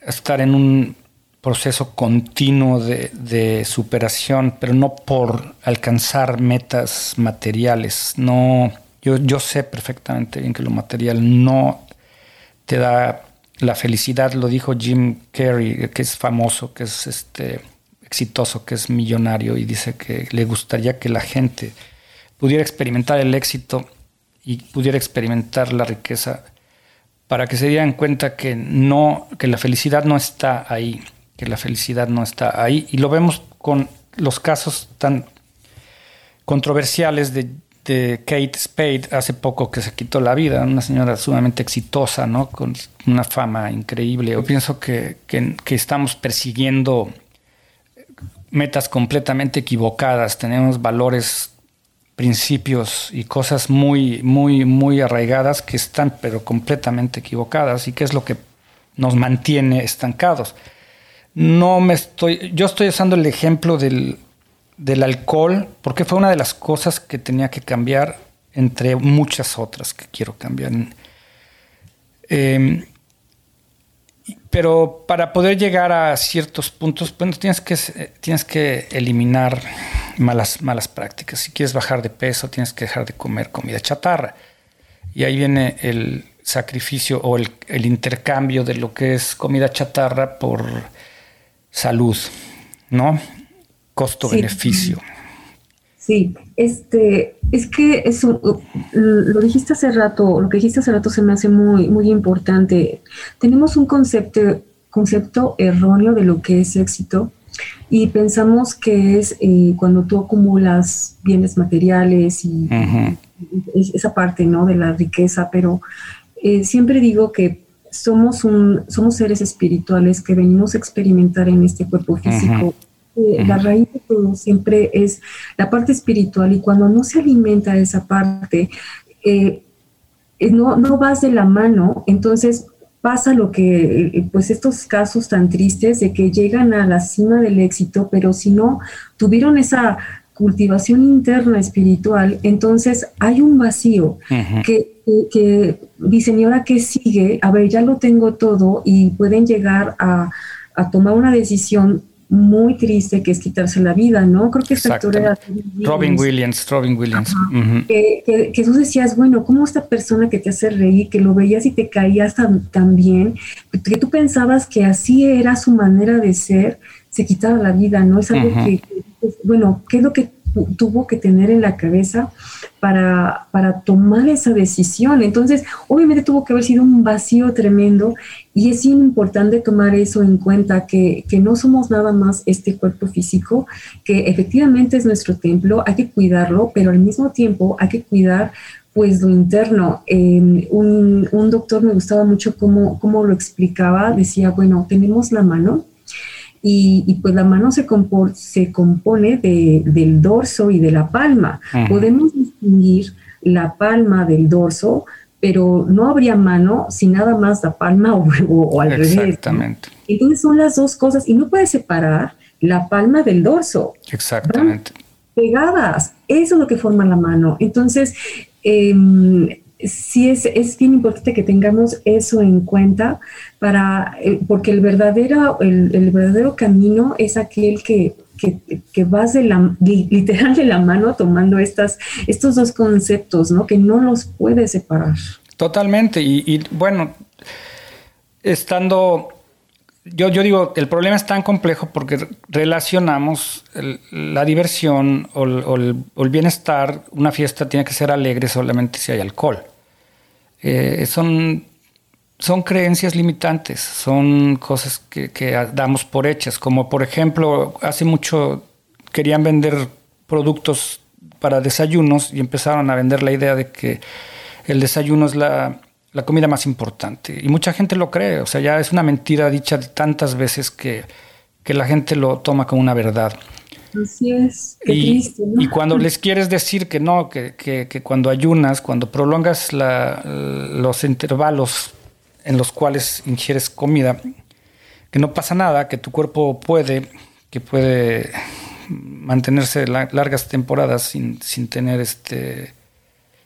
estar en un proceso continuo de, de, superación, pero no por alcanzar metas materiales, no yo, sé perfectamente bien que lo material no te da la felicidad, lo dijo Jim Carrey, que es famoso, que es este exitoso, que es millonario y dice que le gustaría que la gente pudiera experimentar el éxito y pudiera experimentar la riqueza para que se dieran cuenta que no que la felicidad no está ahí, que la felicidad no está ahí. Y lo vemos con los casos tan controversiales de de Kate Spade hace poco que se quitó la vida, una señora sumamente exitosa, ¿no? Con una fama increíble. Yo pienso que, estamos persiguiendo metas completamente equivocadas, tenemos valores, principios y cosas muy, muy, muy arraigadas que están pero completamente equivocadas y que es lo que nos mantiene estancados. No me estoy, yo estoy usando el ejemplo del, del alcohol, porque fue una de las cosas que tenía que cambiar entre muchas otras que quiero cambiar. Em, pero para poder llegar a ciertos puntos, tienes que, tienes que eliminar malas, malas prácticas. Si quieres bajar de peso, tienes que dejar de comer comida chatarra. Y ahí viene el sacrificio o el, el intercambio de lo que es comida chatarra por salud, ¿no? Costo-beneficio. Sí. este, es que eso, lo dijiste hace rato, lo que dijiste hace rato se me hace muy, muy importante. Tenemos un concepto, concepto erróneo de lo que es éxito y pensamos que es eh, cuando tú acumulas bienes materiales y, esa parte, ¿no? De la riqueza, pero eh, siempre digo que somos un, somos seres espirituales que venimos a experimentar en este cuerpo físico la raíz de todo siempre es la parte espiritual y cuando no se alimenta esa parte, eh, eh, no, no vas de la mano, entonces pasa lo que, eh, pues estos casos tan tristes de que llegan a la cima del éxito, pero si no tuvieron esa cultivación interna espiritual, entonces hay un vacío que, que, dicen, ¿y ahora qué sigue? A ver, ya lo tengo todo y pueden llegar a, a tomar una decisión muy triste que es quitarse la vida, ¿no? Creo que esta actor era Robin Williams, Robin Williams. que, que, tú decías, bueno, ¿cómo esta persona que te hace reír, que lo veías y te caías tan, bien, que tú pensabas que así era su manera de ser, se quitaba la vida, ¿no? Es algo que, bueno, ¿qué es lo que tuvo que tener en la cabeza para, para tomar esa decisión. Entonces, obviamente tuvo que haber sido un vacío tremendo y es importante tomar eso en cuenta, que, que no somos nada más este cuerpo físico, que efectivamente es nuestro templo, hay que cuidarlo, pero al mismo tiempo hay que cuidar pues lo interno. Em, un, un, doctor me gustaba mucho cómo, cómo, lo explicaba, decía, bueno, tenemos la mano y, pues la mano se, se compone de, del dorso y de la palma. Podemos distinguir la palma del dorso, pero no habría mano sin nada más la palma o, o, al revés. Exactamente. Entonces son las dos cosas y no puedes separar la palma del dorso. Exactamente. pegadas, eso es lo que forma la mano. Entonces, eh, sí es, es, bien importante que tengamos eso en cuenta para, eh, porque el verdadero, el, verdadero camino es aquel que, que, vas de la, literal de la mano tomando estas, estos dos conceptos, ¿no? Que no los puedes separar. Totalmente. Y, bueno, estando yo, digo, el problema es tan complejo porque relacionamos la diversión o el, bienestar, una fiesta tiene que ser alegre solamente si hay alcohol. Eh, son, son creencias limitantes, son cosas que, damos por hechas, como por ejemplo, hace mucho querían vender productos para desayunos y empezaron a vender la idea de que el desayuno es la, la comida más importante. Y mucha gente lo cree, o sea, ya es una mentira dicha tantas veces que, que la gente lo toma como una verdad. Así es, qué y, triste, y cuando les quieres decir que no, que, que, que cuando ayunas, cuando prolongas la, los intervalos en los cuales ingieres comida, que no pasa nada, que tu cuerpo puede, que puede mantenerse largas temporadas sin, sin tener este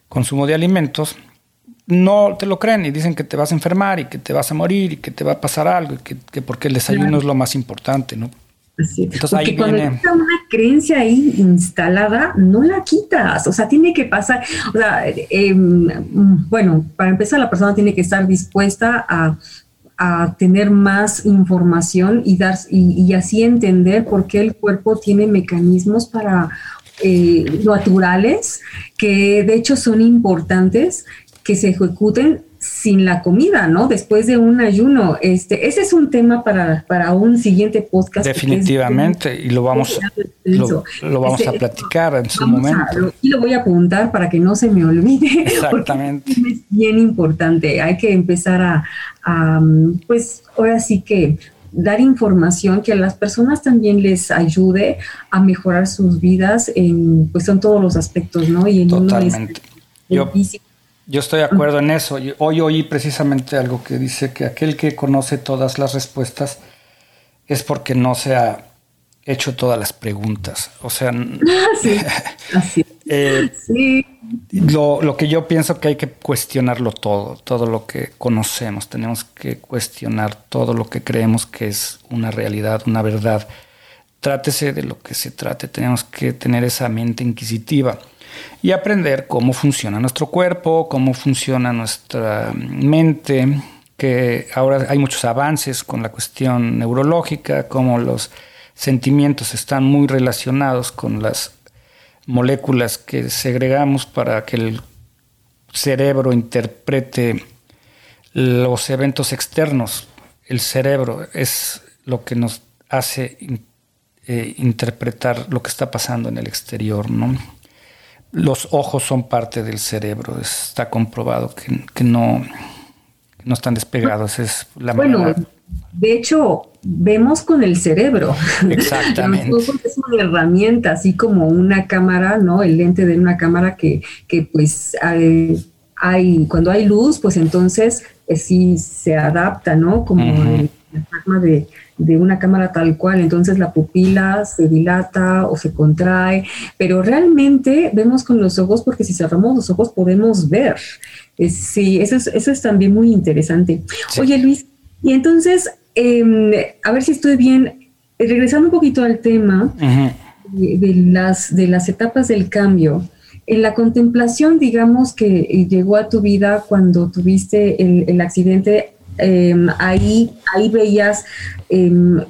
consumo de alimentos, no te lo creen y dicen que te vas a enfermar y que te vas a morir y que te va a pasar algo y que, porque el desayuno es lo más importante, ¿no? Entonces ahí cuando viene... una creencia ahí instalada, no la quitas. O sea, tiene que pasar. O sea, em, bueno, para empezar, la persona tiene que estar dispuesta a, tener más información y, dar, y, así entender por qué el cuerpo tiene mecanismos para eh, naturales que de hecho son importantes que se ejecuten sin la comida, ¿no? Después de un ayuno. Este, ese es un tema para, para un siguiente podcast. Definitivamente, y lo vamos, lo, vamos a platicar en su momento. y lo voy a apuntar para que no se me olvide. Exactamente. es bien importante. Hay que empezar a, a, pues, ahora sí que dar información que a las personas también les ayude a mejorar sus vidas en, pues, en todos los aspectos, ¿no? Y en Totalmente. Yo, yo estoy de acuerdo en eso. Hoy oí precisamente algo que dice que aquel que conoce todas las respuestas es porque no se ha hecho todas las preguntas. O sea, sí, así. Eh, sí. Lo, lo, que yo pienso que hay que cuestionarlo todo, todo lo que conocemos. Tenemos que cuestionar todo lo que creemos que es una realidad, una verdad. Trátese de lo que se trate, tenemos que tener esa mente inquisitiva y aprender cómo funciona nuestro cuerpo, cómo funciona nuestra mente, que ahora hay muchos avances con la cuestión neurológica, cómo los sentimientos están muy relacionados con las moléculas que segregamos para que el cerebro interprete los eventos externos. El cerebro es lo que nos hace eh, interpretar lo que está pasando en el exterior, ¿no? Los ojos son parte del cerebro, está comprobado que, no, no están despegados, es la Bueno, de hecho, vemos con el cerebro. Exactamente. Los ojos es una herramienta, así como una cámara, ¿no? El lente de una cámara que, que pues hay, cuando hay luz, pues entonces eh, sí se adapta, ¿no? Como la forma de, de una cámara tal cual, entonces la pupila se dilata o se contrae, pero realmente vemos con los ojos porque si cerramos los ojos podemos ver. sí, eso es, eso es también muy interesante. Oye Luis, y entonces, em, a ver si estoy bien, regresando un poquito al tema de, las, de las etapas del cambio. En la contemplación, digamos que llegó a tu vida cuando tuviste el, el accidente em, ahí, ahí veías em,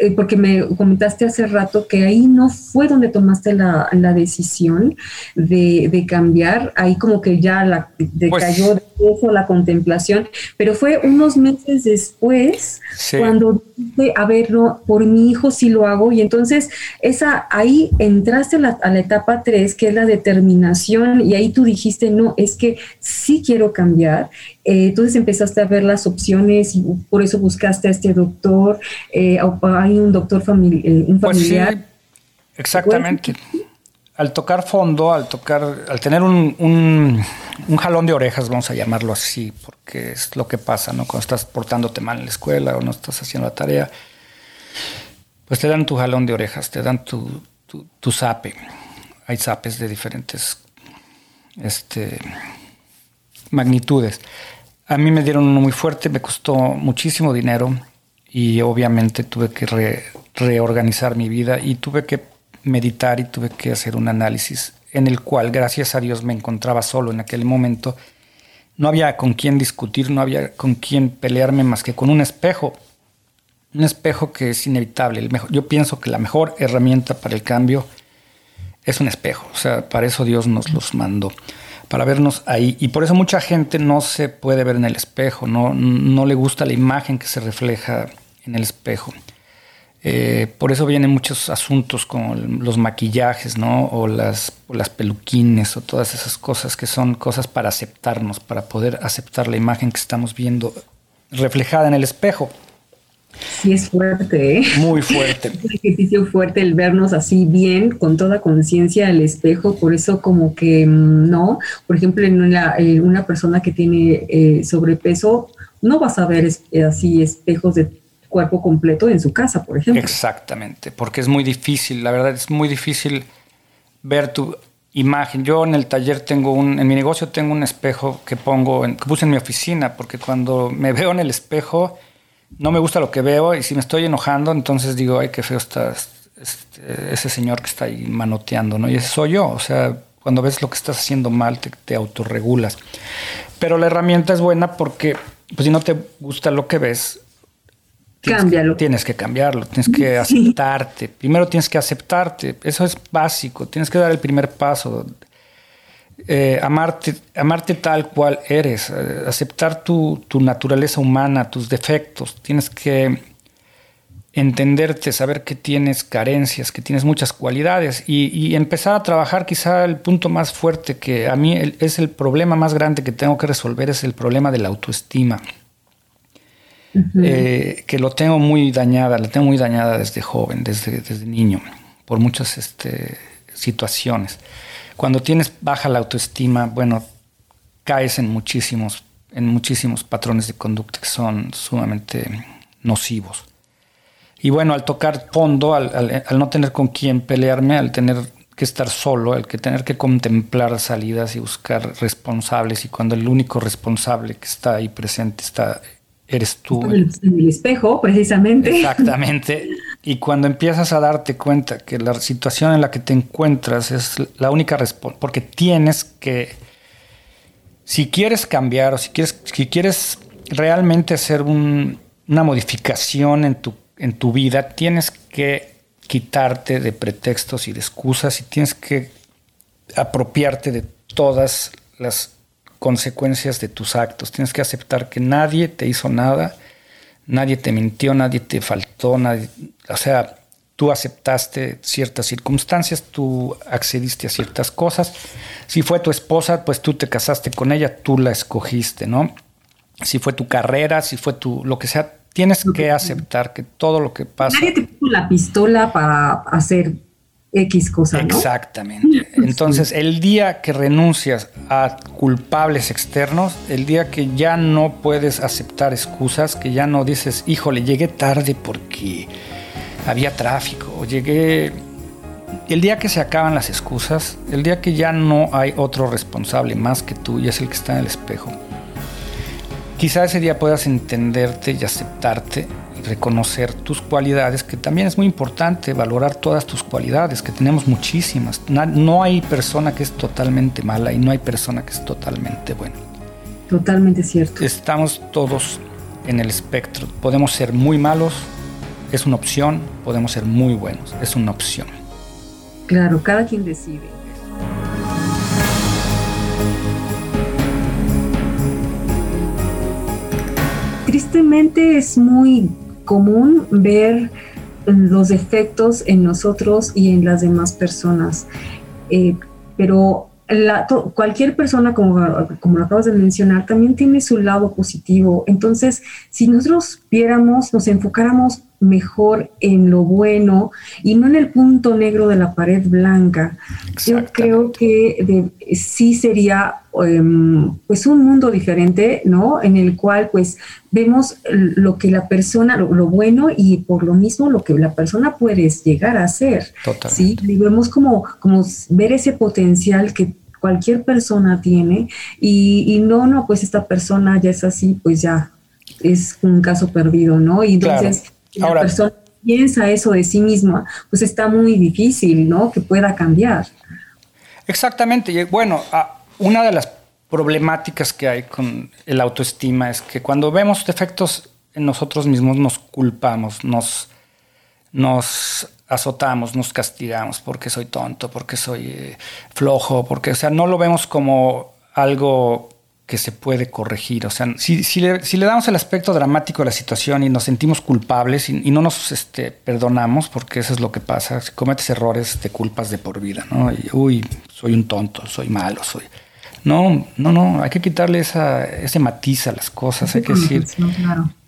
eh, porque me comentaste hace rato que ahí no fue donde tomaste la, decisión de, cambiar, ahí como que ya la decayó pues de eso la contemplación, pero fue unos meses después cuando dije, a ver, no, por mi hijo sí lo hago, y entonces esa, ahí entraste a la, etapa 3, que es la determinación, y ahí tú dijiste, no, es que sí quiero cambiar, eh, entonces empezaste a ver las opciones y por eso buscaste a este doctor, eh, hay un doctor eh, un pues familiar. exactamente. Al tocar fondo, al tocar, al tener un, un, jalón de orejas, vamos a llamarlo así, porque es lo que pasa, ¿no? Cuando estás portándote mal en la escuela o no estás haciendo la tarea, pues te dan tu jalón de orejas, te dan tu, tu, tu zape. Hay zapes de diferentes este, magnitudes. A mí me dieron uno muy fuerte, me costó muchísimo dinero y obviamente tuve que reorganizar mi vida y tuve que meditar y tuve que hacer un análisis en el cual, gracias a Dios, me encontraba solo en aquel momento. No había con quién discutir, no había con quién pelearme más que con un espejo. Un espejo que es inevitable. El mejor, yo pienso que la mejor herramienta para el cambio es un espejo. O sea, para eso Dios nos los mandó para vernos ahí. Y por eso mucha gente no se puede ver en el espejo, no, no le gusta la imagen que se refleja en el espejo. Eh, por eso vienen muchos asuntos como los maquillajes, ¿no? O las, o las peluquines o todas esas cosas que son cosas para aceptarnos, para poder aceptar la imagen que estamos viendo reflejada en el espejo. Sí, es fuerte, ¿eh? Muy fuerte. es un ejercicio fuerte el vernos así bien, con toda conciencia al espejo, por eso como que mm, no, por ejemplo, en una, una persona que tiene eh, sobrepeso, no vas a ver eh, así espejos de cuerpo completo en su casa, por ejemplo. Exactamente, porque es muy difícil, la verdad es muy difícil ver tu imagen. Yo en el taller tengo un, en mi negocio tengo un espejo que pongo, que puse en mi oficina, porque cuando me veo en el espejo, no me gusta lo que veo y si me estoy enojando, entonces digo, ay, qué feo está este, ese señor que está ahí manoteando, ¿no? Y ese soy yo, o sea, cuando ves lo que estás haciendo mal, te, te autorregulas. Pero la herramienta es buena porque, pues si no te gusta lo que ves, tienes Cámbialo. Que, tienes que cambiarlo, tienes que aceptarte. Primero tienes que aceptarte, eso es básico, tienes que dar el primer paso. Eh, amarte, amarte tal cual eres, eh, aceptar tu, naturaleza humana, tus defectos. Tienes que entenderte, saber que tienes carencias, que tienes muchas cualidades y, empezar a trabajar quizá el punto más fuerte que a mí es el problema más grande que tengo que resolver, es el problema de la autoestima. Eh, que lo tengo muy dañada, la tengo muy dañada desde joven, desde, desde niño, por muchas este, situaciones. Cuando tienes baja la autoestima, bueno, caes en muchísimos, en muchísimos patrones de conducta que son sumamente nocivos. Y bueno, al tocar fondo, al, no tener con quién pelearme, al tener que estar solo, al que tener que contemplar salidas y buscar responsables, y cuando el único responsable que está ahí presente está eres tú. En el, espejo, precisamente. Exactamente. Y cuando empiezas a darte cuenta que la situación en la que te encuentras es la única respuesta, porque tienes que, si quieres cambiar o si quieres, si quieres realmente hacer una modificación en tu, en tu vida, tienes que quitarte de pretextos y de excusas y tienes que apropiarte de todas las consecuencias de tus actos. Tienes que aceptar que nadie te hizo nada, nadie te mintió, nadie te faltó, nadie, o sea, tú aceptaste ciertas circunstancias, tú accediste a ciertas cosas. Si fue tu esposa, pues tú te casaste con ella, tú la escogiste, ¿no? Si fue tu carrera, si fue tu, lo que sea, tienes que aceptar que todo lo que pasa. Nadie te puso la pistola para hacer X cosa. Exactamente. Entonces, el día que renuncias a culpables externos, el día que ya no puedes aceptar excusas, que ya no dices, híjole, llegué tarde porque había tráfico, o llegué... El día que se acaban las excusas, el día que ya no hay otro responsable más que tú y es el que está en el espejo, quizá ese día puedas entenderte y aceptarte reconocer tus cualidades, que también es muy importante valorar todas tus cualidades, que tenemos muchísimas. No hay persona que es totalmente mala y no hay persona que es totalmente buena. Totalmente cierto. Estamos todos en el espectro. Podemos ser muy malos, es una opción, podemos ser muy buenos, es una opción. Claro, cada quien decide. Tristemente es muy común ver los defectos en nosotros y en las demás personas, eh, pero cualquier persona, como, como acabas de mencionar, también tiene su lado positivo. Entonces, si nosotros viéramos, nos enfocáramos mejor en lo bueno y no en el punto negro de la pared blanca, yo creo que sí sería em, pues un mundo diferente, ¿no? En el cual pues vemos lo que la persona, lo, bueno y por lo mismo lo que la persona puede llegar a hacer. Sí, y vemos como, como ver ese potencial que cualquier persona tiene y, no, no, pues esta persona ya es así, pues ya es un caso perdido, ¿no? Y entonces la persona piensa eso de sí misma, pues está muy difícil, ¿no? Que pueda cambiar. Exactamente. Y bueno, ah, una de las problemáticas que hay con el autoestima es que cuando vemos defectos en nosotros mismos nos culpamos, nos, nos azotamos, nos castigamos porque soy tonto, porque soy eh, flojo, porque, o sea, no lo vemos como algo que se puede corregir. O sea, si, si, le, damos el aspecto dramático de la situación y nos sentimos culpables y, no nos este, perdonamos, porque eso es lo que pasa, si cometes errores te culpas de por vida, ¿no? Y, uy, soy un tonto, soy malo, soy... No, no, no, hay que quitarle esa, ese matiz a las cosas, hay que decir,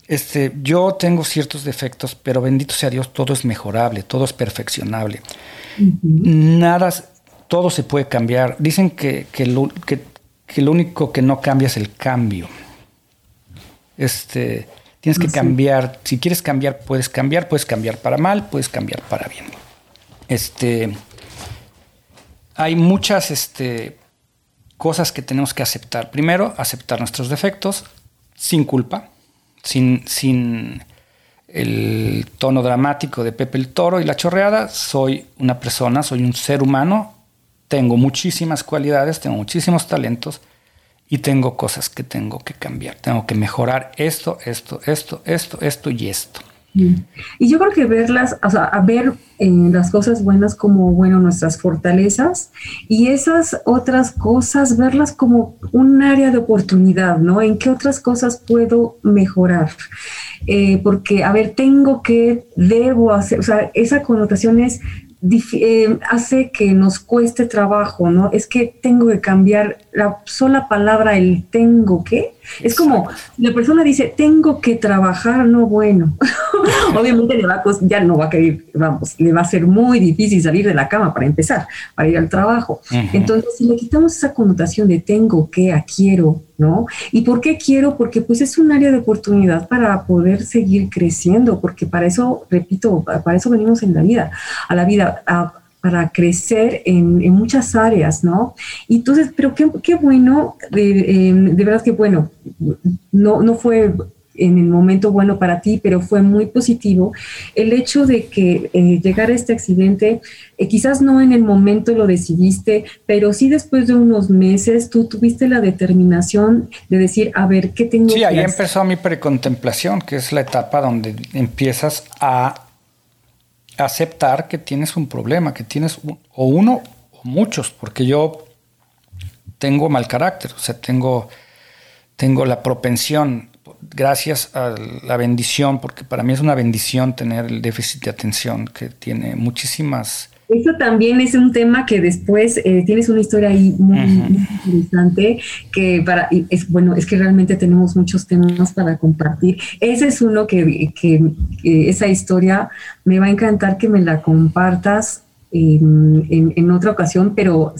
este, yo tengo ciertos defectos, pero bendito sea Dios, todo es mejorable, todo es perfeccionable. Nada, todo se puede cambiar. Dicen que, que, lo, que que lo único que no cambia es el cambio. Este, tienes que cambiar. Si quieres cambiar, puedes cambiar. Puedes cambiar para mal, puedes cambiar para bien. Este, hay muchas este, cosas que tenemos que aceptar. Primero, aceptar nuestros defectos sin culpa, sin, sin el tono dramático de Pepe el Toro y la chorreada. Soy una persona, soy un ser humano tengo muchísimas cualidades, tengo muchísimos talentos y tengo cosas que tengo que cambiar. Tengo que mejorar esto, esto, esto, esto, esto y esto. Y yo creo que verlas, o sea, a ver eh, las cosas buenas como, bueno, nuestras fortalezas y esas otras cosas, verlas como un área de oportunidad, ¿no? ¿En qué otras cosas puedo mejorar? Eh, porque, a ver, tengo que, debo hacer, o sea, esa connotación es eh, hace que nos cueste trabajo, ¿no? Es que tengo que cambiar la sola palabra, el tengo que. Es como la persona dice, tengo que trabajar, no bueno. Obviamente le va ya no va a querer, vamos, le va a ser muy difícil salir de la cama para empezar, para ir al trabajo. Entonces, si le quitamos esa connotación de tengo que a quiero, ¿no? ¿Y por qué quiero? Porque pues es un área de oportunidad para poder seguir creciendo, porque para eso, repito, para eso venimos en la vida, a la vida, para crecer en, muchas áreas, ¿no? Y entonces, pero qué, qué bueno, de, em, de, verdad que bueno, no, no fue en el momento bueno para ti, pero fue muy positivo el hecho de que eh, llegara este accidente, eh, quizás no en el momento lo decidiste, pero sí después de unos meses tú tuviste la determinación de decir, a ver, ¿qué tengo sí, que hacer? Sí, ahí empezó mi precontemplación, que es la etapa donde empiezas a aceptar que tienes un problema, que tienes o uno o muchos, porque yo tengo mal carácter, o sea, tengo, tengo la propensión, gracias a la bendición, porque para mí es una bendición tener el déficit de atención, que tiene muchísimas eso también es un tema que después eh, tienes una historia ahí muy, interesante que para es bueno es que realmente tenemos muchos temas para compartir. Ese es uno que, esa historia me va a encantar que me la compartas en, en otra ocasión, pero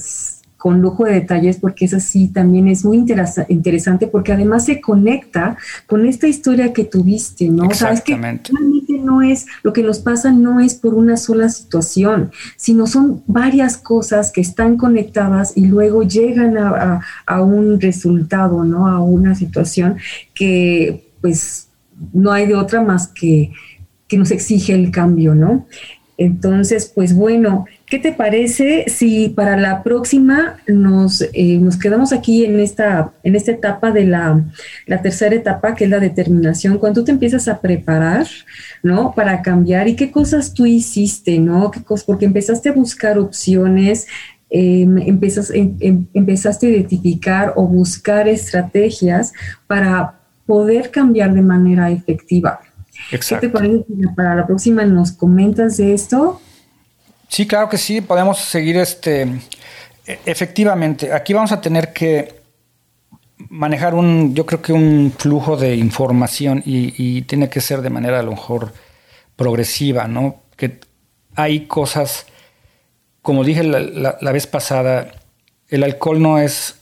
con lujo de detalles porque es así también es muy interesante porque además se conecta con esta historia que tuviste, ¿no? Exactamente. que no es, lo que nos pasa no es por una sola situación, sino son varias cosas que están conectadas y luego llegan a, a un resultado, ¿no? A una situación que pues no hay de otra más que que nos exige el cambio, ¿no? Entonces, pues bueno, ¿Qué te parece si para la próxima nos, eh, nos quedamos aquí en esta, en esta etapa de la, la, tercera etapa, que es la determinación, cuando tú te empiezas a preparar, ¿no? Para cambiar y qué cosas tú hiciste, ¿no? ¿Qué cosas? Porque empezaste a buscar opciones, eh, empiezas, em, em, empezaste a identificar o buscar estrategias para poder cambiar de manera efectiva. Exacto. ¿Qué te parece para la próxima nos comentas de esto? Sí, claro que sí, podemos seguir este. E, efectivamente, aquí vamos a tener que manejar un, yo creo que un flujo de información y, tiene que ser de manera a lo mejor progresiva, ¿no? Que hay cosas, como dije la vez pasada, el alcohol no es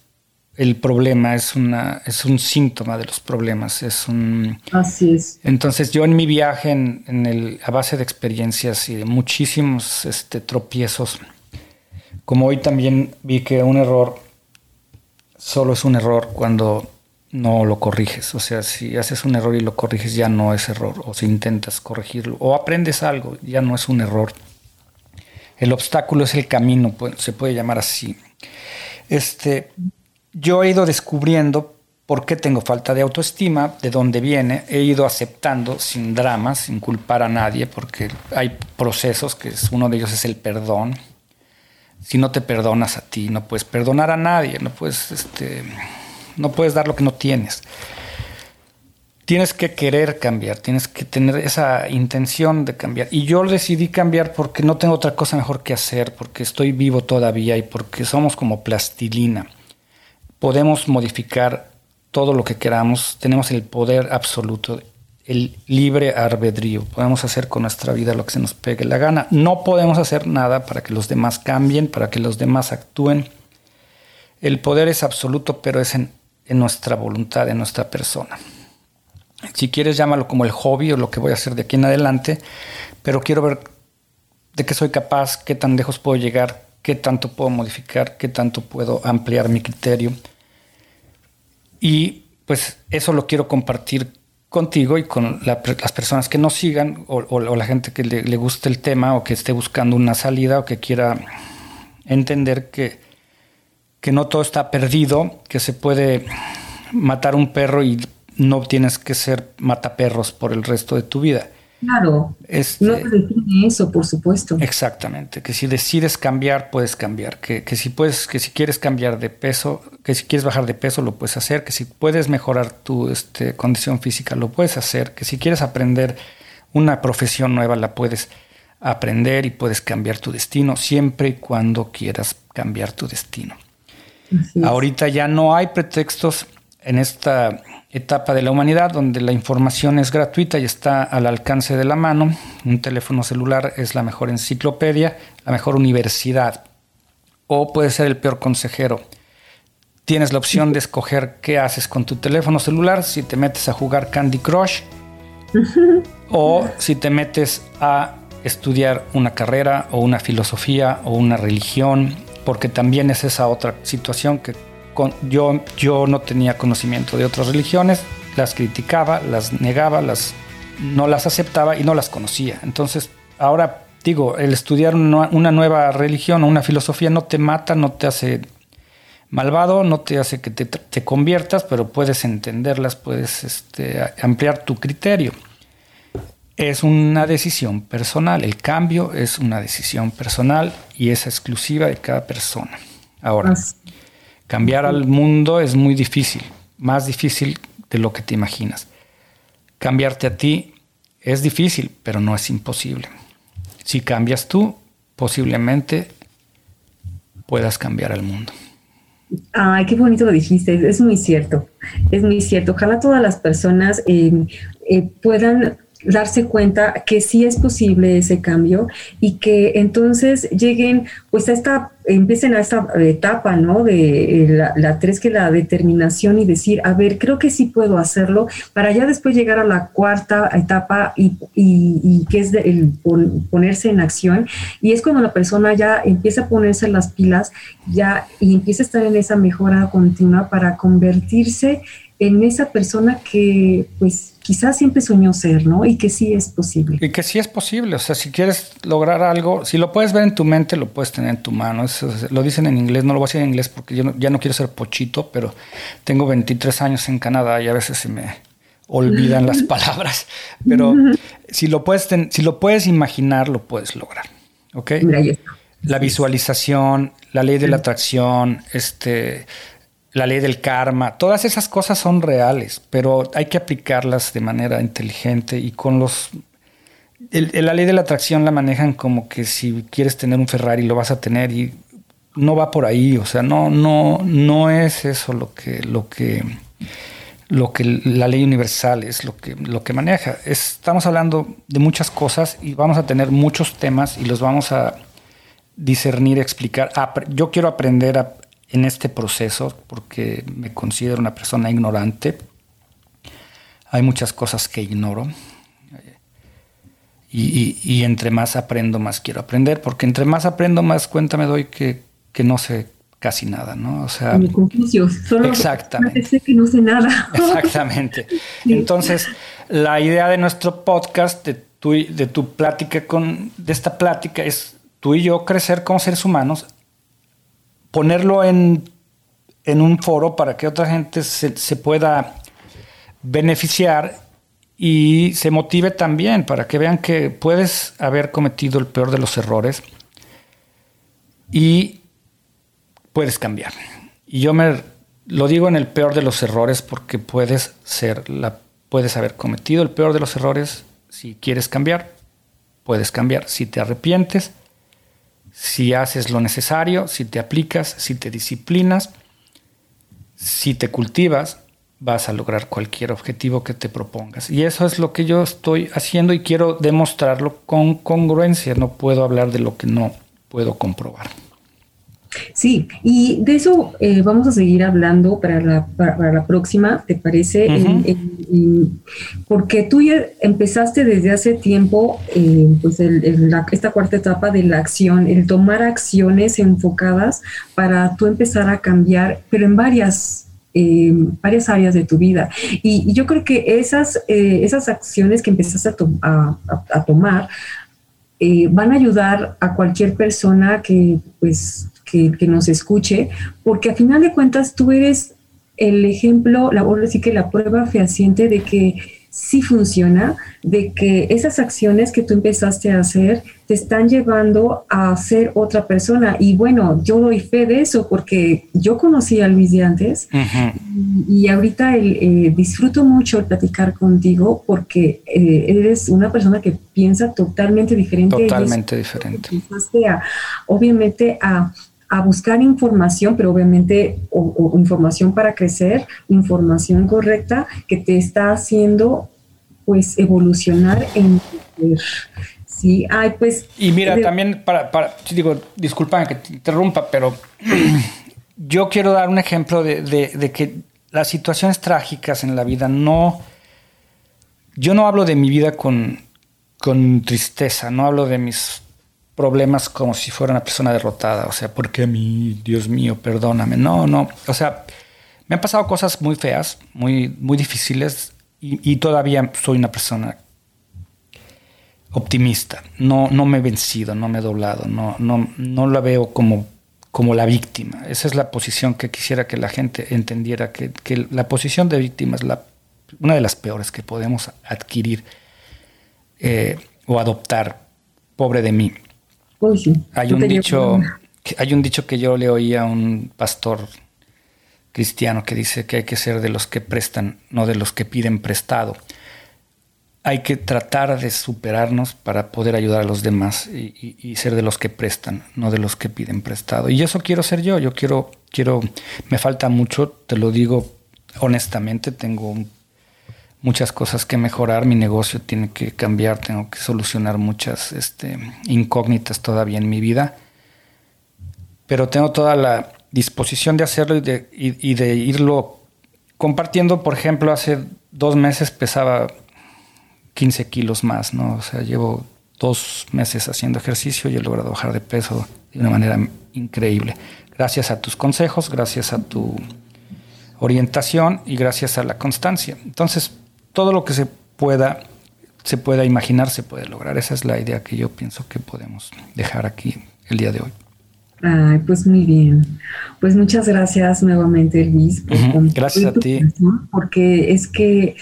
el problema, es, una, es un síntoma de los problemas. Es un, Así es. Entonces yo en mi viaje, en, el, a base de experiencias y de muchísimos este, tropiezos, como hoy también vi que un error solo es un error cuando no lo corriges. O sea, si haces un error y lo corriges ya no es error. O si intentas corregirlo o aprendes algo, ya no es un error. El obstáculo es el camino, se puede llamar así. Este, yo he ido descubriendo por qué tengo falta de autoestima, de dónde viene, he ido aceptando sin dramas, sin culpar a nadie, porque hay procesos, que es, uno de ellos es el perdón. Si no te perdonas a ti, no puedes perdonar a nadie, no puedes, este, no puedes dar lo que no tienes. Tienes que querer cambiar, tienes que tener esa intención de cambiar. Y yo decidí cambiar porque no tengo otra cosa mejor que hacer, porque estoy vivo todavía y porque somos como plastilina podemos modificar todo lo que queramos, tenemos el poder absoluto, el libre albedrío, podemos hacer con nuestra vida lo que se nos pegue la gana. No podemos hacer nada para que los demás cambien, para que los demás actúen. El poder es absoluto, pero es en, nuestra voluntad, en nuestra persona. Si quieres, llámalo como el hobby o lo que voy a hacer de aquí en adelante, pero quiero ver de qué soy capaz, qué tan lejos puedo llegar, qué tanto puedo modificar, qué tanto puedo ampliar mi criterio. Y pues eso lo quiero compartir contigo y con las personas que nos sigan o, la gente que le, guste el tema o que esté buscando una salida o que quiera entender que, que no todo está perdido, que se puede matar un perro y no tienes que ser mataperros por el resto de tu vida. Claro, este, no te define eso, por supuesto. Exactamente, que si decides cambiar, puedes cambiar, que, si puedes, que si quieres cambiar de peso, que si quieres bajar de peso, lo puedes hacer, que si puedes mejorar tu este, condición física, lo puedes hacer, que si quieres aprender una profesión nueva, la puedes aprender y puedes cambiar tu destino, siempre y cuando quieras cambiar tu destino. Ahorita ya no hay pretextos en esta etapa de la humanidad donde la información es gratuita y está al alcance de la mano. Un teléfono celular es la mejor enciclopedia, la mejor universidad o puede ser el peor consejero. Tienes la opción de escoger qué haces con tu teléfono celular, si te metes a jugar Candy Crush o si te metes a estudiar una carrera o una filosofía o una religión, porque también es esa otra situación que yo, yo no tenía conocimiento de otras religiones, las criticaba, las negaba, las, no las aceptaba y no las conocía. Entonces, ahora digo, el estudiar una, nueva religión o una filosofía no te mata, no te hace malvado, no te hace que te, conviertas, pero puedes entenderlas, puedes este, ampliar tu criterio. Es una decisión personal, el cambio es una decisión personal y es exclusiva de cada persona. Ahora, Cambiar al mundo es muy difícil, más difícil de lo que te imaginas. Cambiarte a ti es difícil, pero no es imposible. Si cambias tú, posiblemente puedas cambiar al mundo. Ay, qué bonito lo dijiste, es muy cierto, es muy cierto. Ojalá todas las personas eh, eh, puedan darse cuenta que sí es posible ese cambio y que entonces lleguen pues a esta, empiecen a esta etapa, ¿no? De eh, la, tres, que la determinación y decir, a ver, creo que sí puedo hacerlo, para ya después llegar a la cuarta etapa y, y, que es el ponerse en acción. Y es cuando la persona ya empieza a ponerse las pilas ya y empieza a estar en esa mejora continua para convertirse en esa persona que pues quizás siempre soñó ser, ¿no? Y que sí es posible. Y que sí es posible, o sea, si quieres lograr algo, si lo puedes ver en tu mente, lo puedes tener en tu mano. Eso, lo dicen en inglés, no lo voy a decir en inglés porque yo ya no quiero ser pochito, pero tengo 23 años en Canadá y a veces se me olvidan las palabras. Pero si lo puedes, si lo puedes imaginar, lo puedes lograr. ¿Ok? La visualización, la ley de la atracción, este, la ley del karma, todas esas cosas son reales, pero hay que aplicarlas de manera inteligente y con los... la ley de la atracción la manejan como que si quieres tener un Ferrari lo vas a tener y no va por ahí, o sea, no, no, no es eso lo que, lo que, lo que la ley universal es lo que, lo que maneja. estamos hablando de muchas cosas y vamos a tener muchos temas y los vamos a discernir, explicar. Yo quiero aprender a, en este proceso porque me considero una persona ignorante. Hay muchas cosas que ignoro. Y, entre más aprendo, más quiero aprender, porque entre más aprendo, más cuenta me doy que, no sé casi nada, ¿no? O sea, Solo exactamente. Sé que no sé nada. Exactamente. Entonces, la idea de nuestro podcast, de tu, de tu plática con, de esta plática es tú y yo crecer como seres humanos ponerlo en, un foro para que otra gente se, pueda beneficiar y se motive también para que vean que puedes haber cometido el peor de los errores y puedes cambiar. Y yo me lo digo en el peor de los errores porque puedes ser la puedes haber cometido el peor de los errores si quieres cambiar, puedes cambiar. Si te arrepientes, si haces lo necesario, si te aplicas, si te disciplinas, si te cultivas, vas a lograr cualquier objetivo que te propongas. Y eso es lo que yo estoy haciendo y quiero demostrarlo con congruencia. No puedo hablar de lo que no puedo comprobar. Sí, y de eso eh, vamos a seguir hablando para la, para, la próxima, ¿te parece? porque tú ya empezaste desde hace tiempo, eh, pues esta cuarta etapa de la acción, el tomar acciones enfocadas para tú empezar a cambiar, pero en varias eh, varias áreas de tu vida. Y, yo creo que esas, esas acciones que empezaste a, a tomar van a ayudar a cualquier persona que pues que, nos escuche, porque a final de cuentas tú eres el ejemplo, la, decir que la prueba fehaciente de que sí funciona, de que esas acciones que tú empezaste a hacer te están llevando a ser otra persona. Y bueno, yo doy fe de eso porque yo conocí a Luis de antes y, ahorita eh, disfruto mucho el platicar contigo porque eh, eres una persona que piensa totalmente diferente. Totalmente diferente. obviamente a a buscar información, pero obviamente o, información para crecer, información correcta que te está haciendo pues evolucionar en sí, ay pues y mira también para, para digo disculpa que te interrumpa, pero yo quiero dar un ejemplo de, de que las situaciones trágicas en la vida no yo no hablo de mi vida con, con tristeza, no hablo de mis problemas como si fuera una persona derrotada. O sea, ¿por qué a mí? Dios mío, perdóname. No, no. O sea, me han pasado cosas muy feas, muy, muy difíciles y, todavía soy una persona optimista. No, no me he vencido, no me he doblado, no, no, no la veo como, como la víctima. Esa es la posición que quisiera que la gente entendiera, que, la posición de víctima es la, una de las peores que podemos adquirir eh, o adoptar. Pobre de mí hay un dicho, hay un dicho que yo le oí a un pastor cristiano que dice que hay que ser de los que prestan, no de los que piden prestado. Hay que tratar de superarnos para poder ayudar a los demás y, ser de los que prestan, no de los que piden prestado. Y eso quiero ser yo. Yo quiero, quiero, me falta mucho, te lo digo honestamente, tengo un muchas cosas que mejorar, mi negocio tiene que cambiar, tengo que solucionar muchas este, incógnitas todavía en mi vida, pero tengo toda la disposición de hacerlo y de, y, de irlo compartiendo. Por ejemplo, hace dos meses pesaba 15 kilos más, ¿no? O sea, llevo dos meses haciendo ejercicio y he logrado bajar de peso de una manera increíble. Gracias a tus consejos, gracias a tu orientación y gracias a la constancia. Entonces, todo lo que se pueda, se pueda imaginar, se puede lograr. Esa es la idea que yo pienso que podemos dejar aquí el día de hoy. Ay, pues muy bien. Pues muchas gracias nuevamente, Luis. Gracias a ti. Porque es que eh,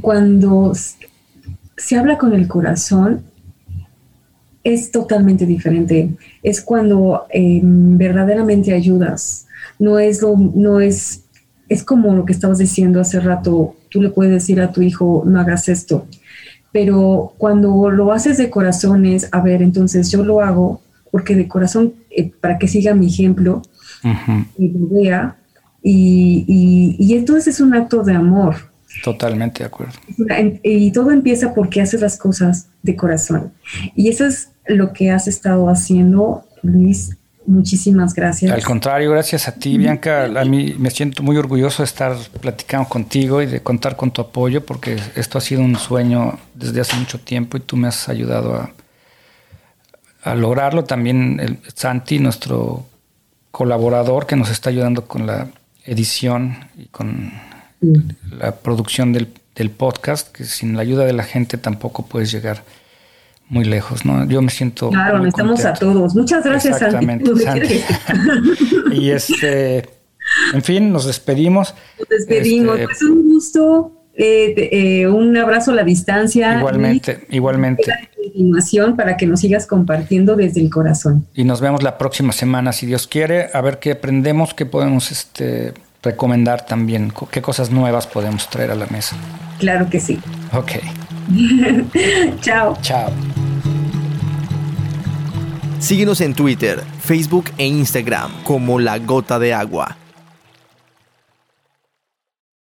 cuando se habla con el corazón, es totalmente diferente. Es cuando em, verdaderamente ayudas. No es lo, no es, es como lo que estabas diciendo hace rato. Tú le puedes decir a tu hijo, no hagas esto. Pero cuando lo haces de corazón es, a ver, entonces yo lo hago porque de corazón, eh, para que siga mi ejemplo y lo vea. Y, y, entonces es un acto de amor. Totalmente de acuerdo. Y todo empieza porque haces las cosas de corazón. Y eso es lo que has estado haciendo, Luis. Muchísimas gracias. Al contrario, gracias a ti, Bianca. A mí me siento muy orgulloso de estar platicando contigo y de contar con tu apoyo, porque esto ha sido un sueño desde hace mucho tiempo y tú me has ayudado a, a lograrlo. También el Santi, nuestro colaborador que nos está ayudando con la edición y con la producción del, podcast, que sin la ayuda de la gente tampoco puedes llegar muy lejos, ¿no? Yo me siento. Claro, necesitamos a todos. Muchas gracias, Santi. y este, en fin, nos despedimos. Nos despedimos. Es este, un gusto. Eh, eh, un abrazo a la distancia. Igualmente, igualmente continuación para que nos sigas compartiendo desde el corazón. Y nos vemos la próxima semana, si Dios quiere, a ver qué aprendemos, qué podemos este, recomendar también, qué cosas nuevas podemos traer a la mesa. Claro que sí. Ok. Chao. Chao. Síguenos en Twitter, Facebook e Instagram como La Gota de Agua.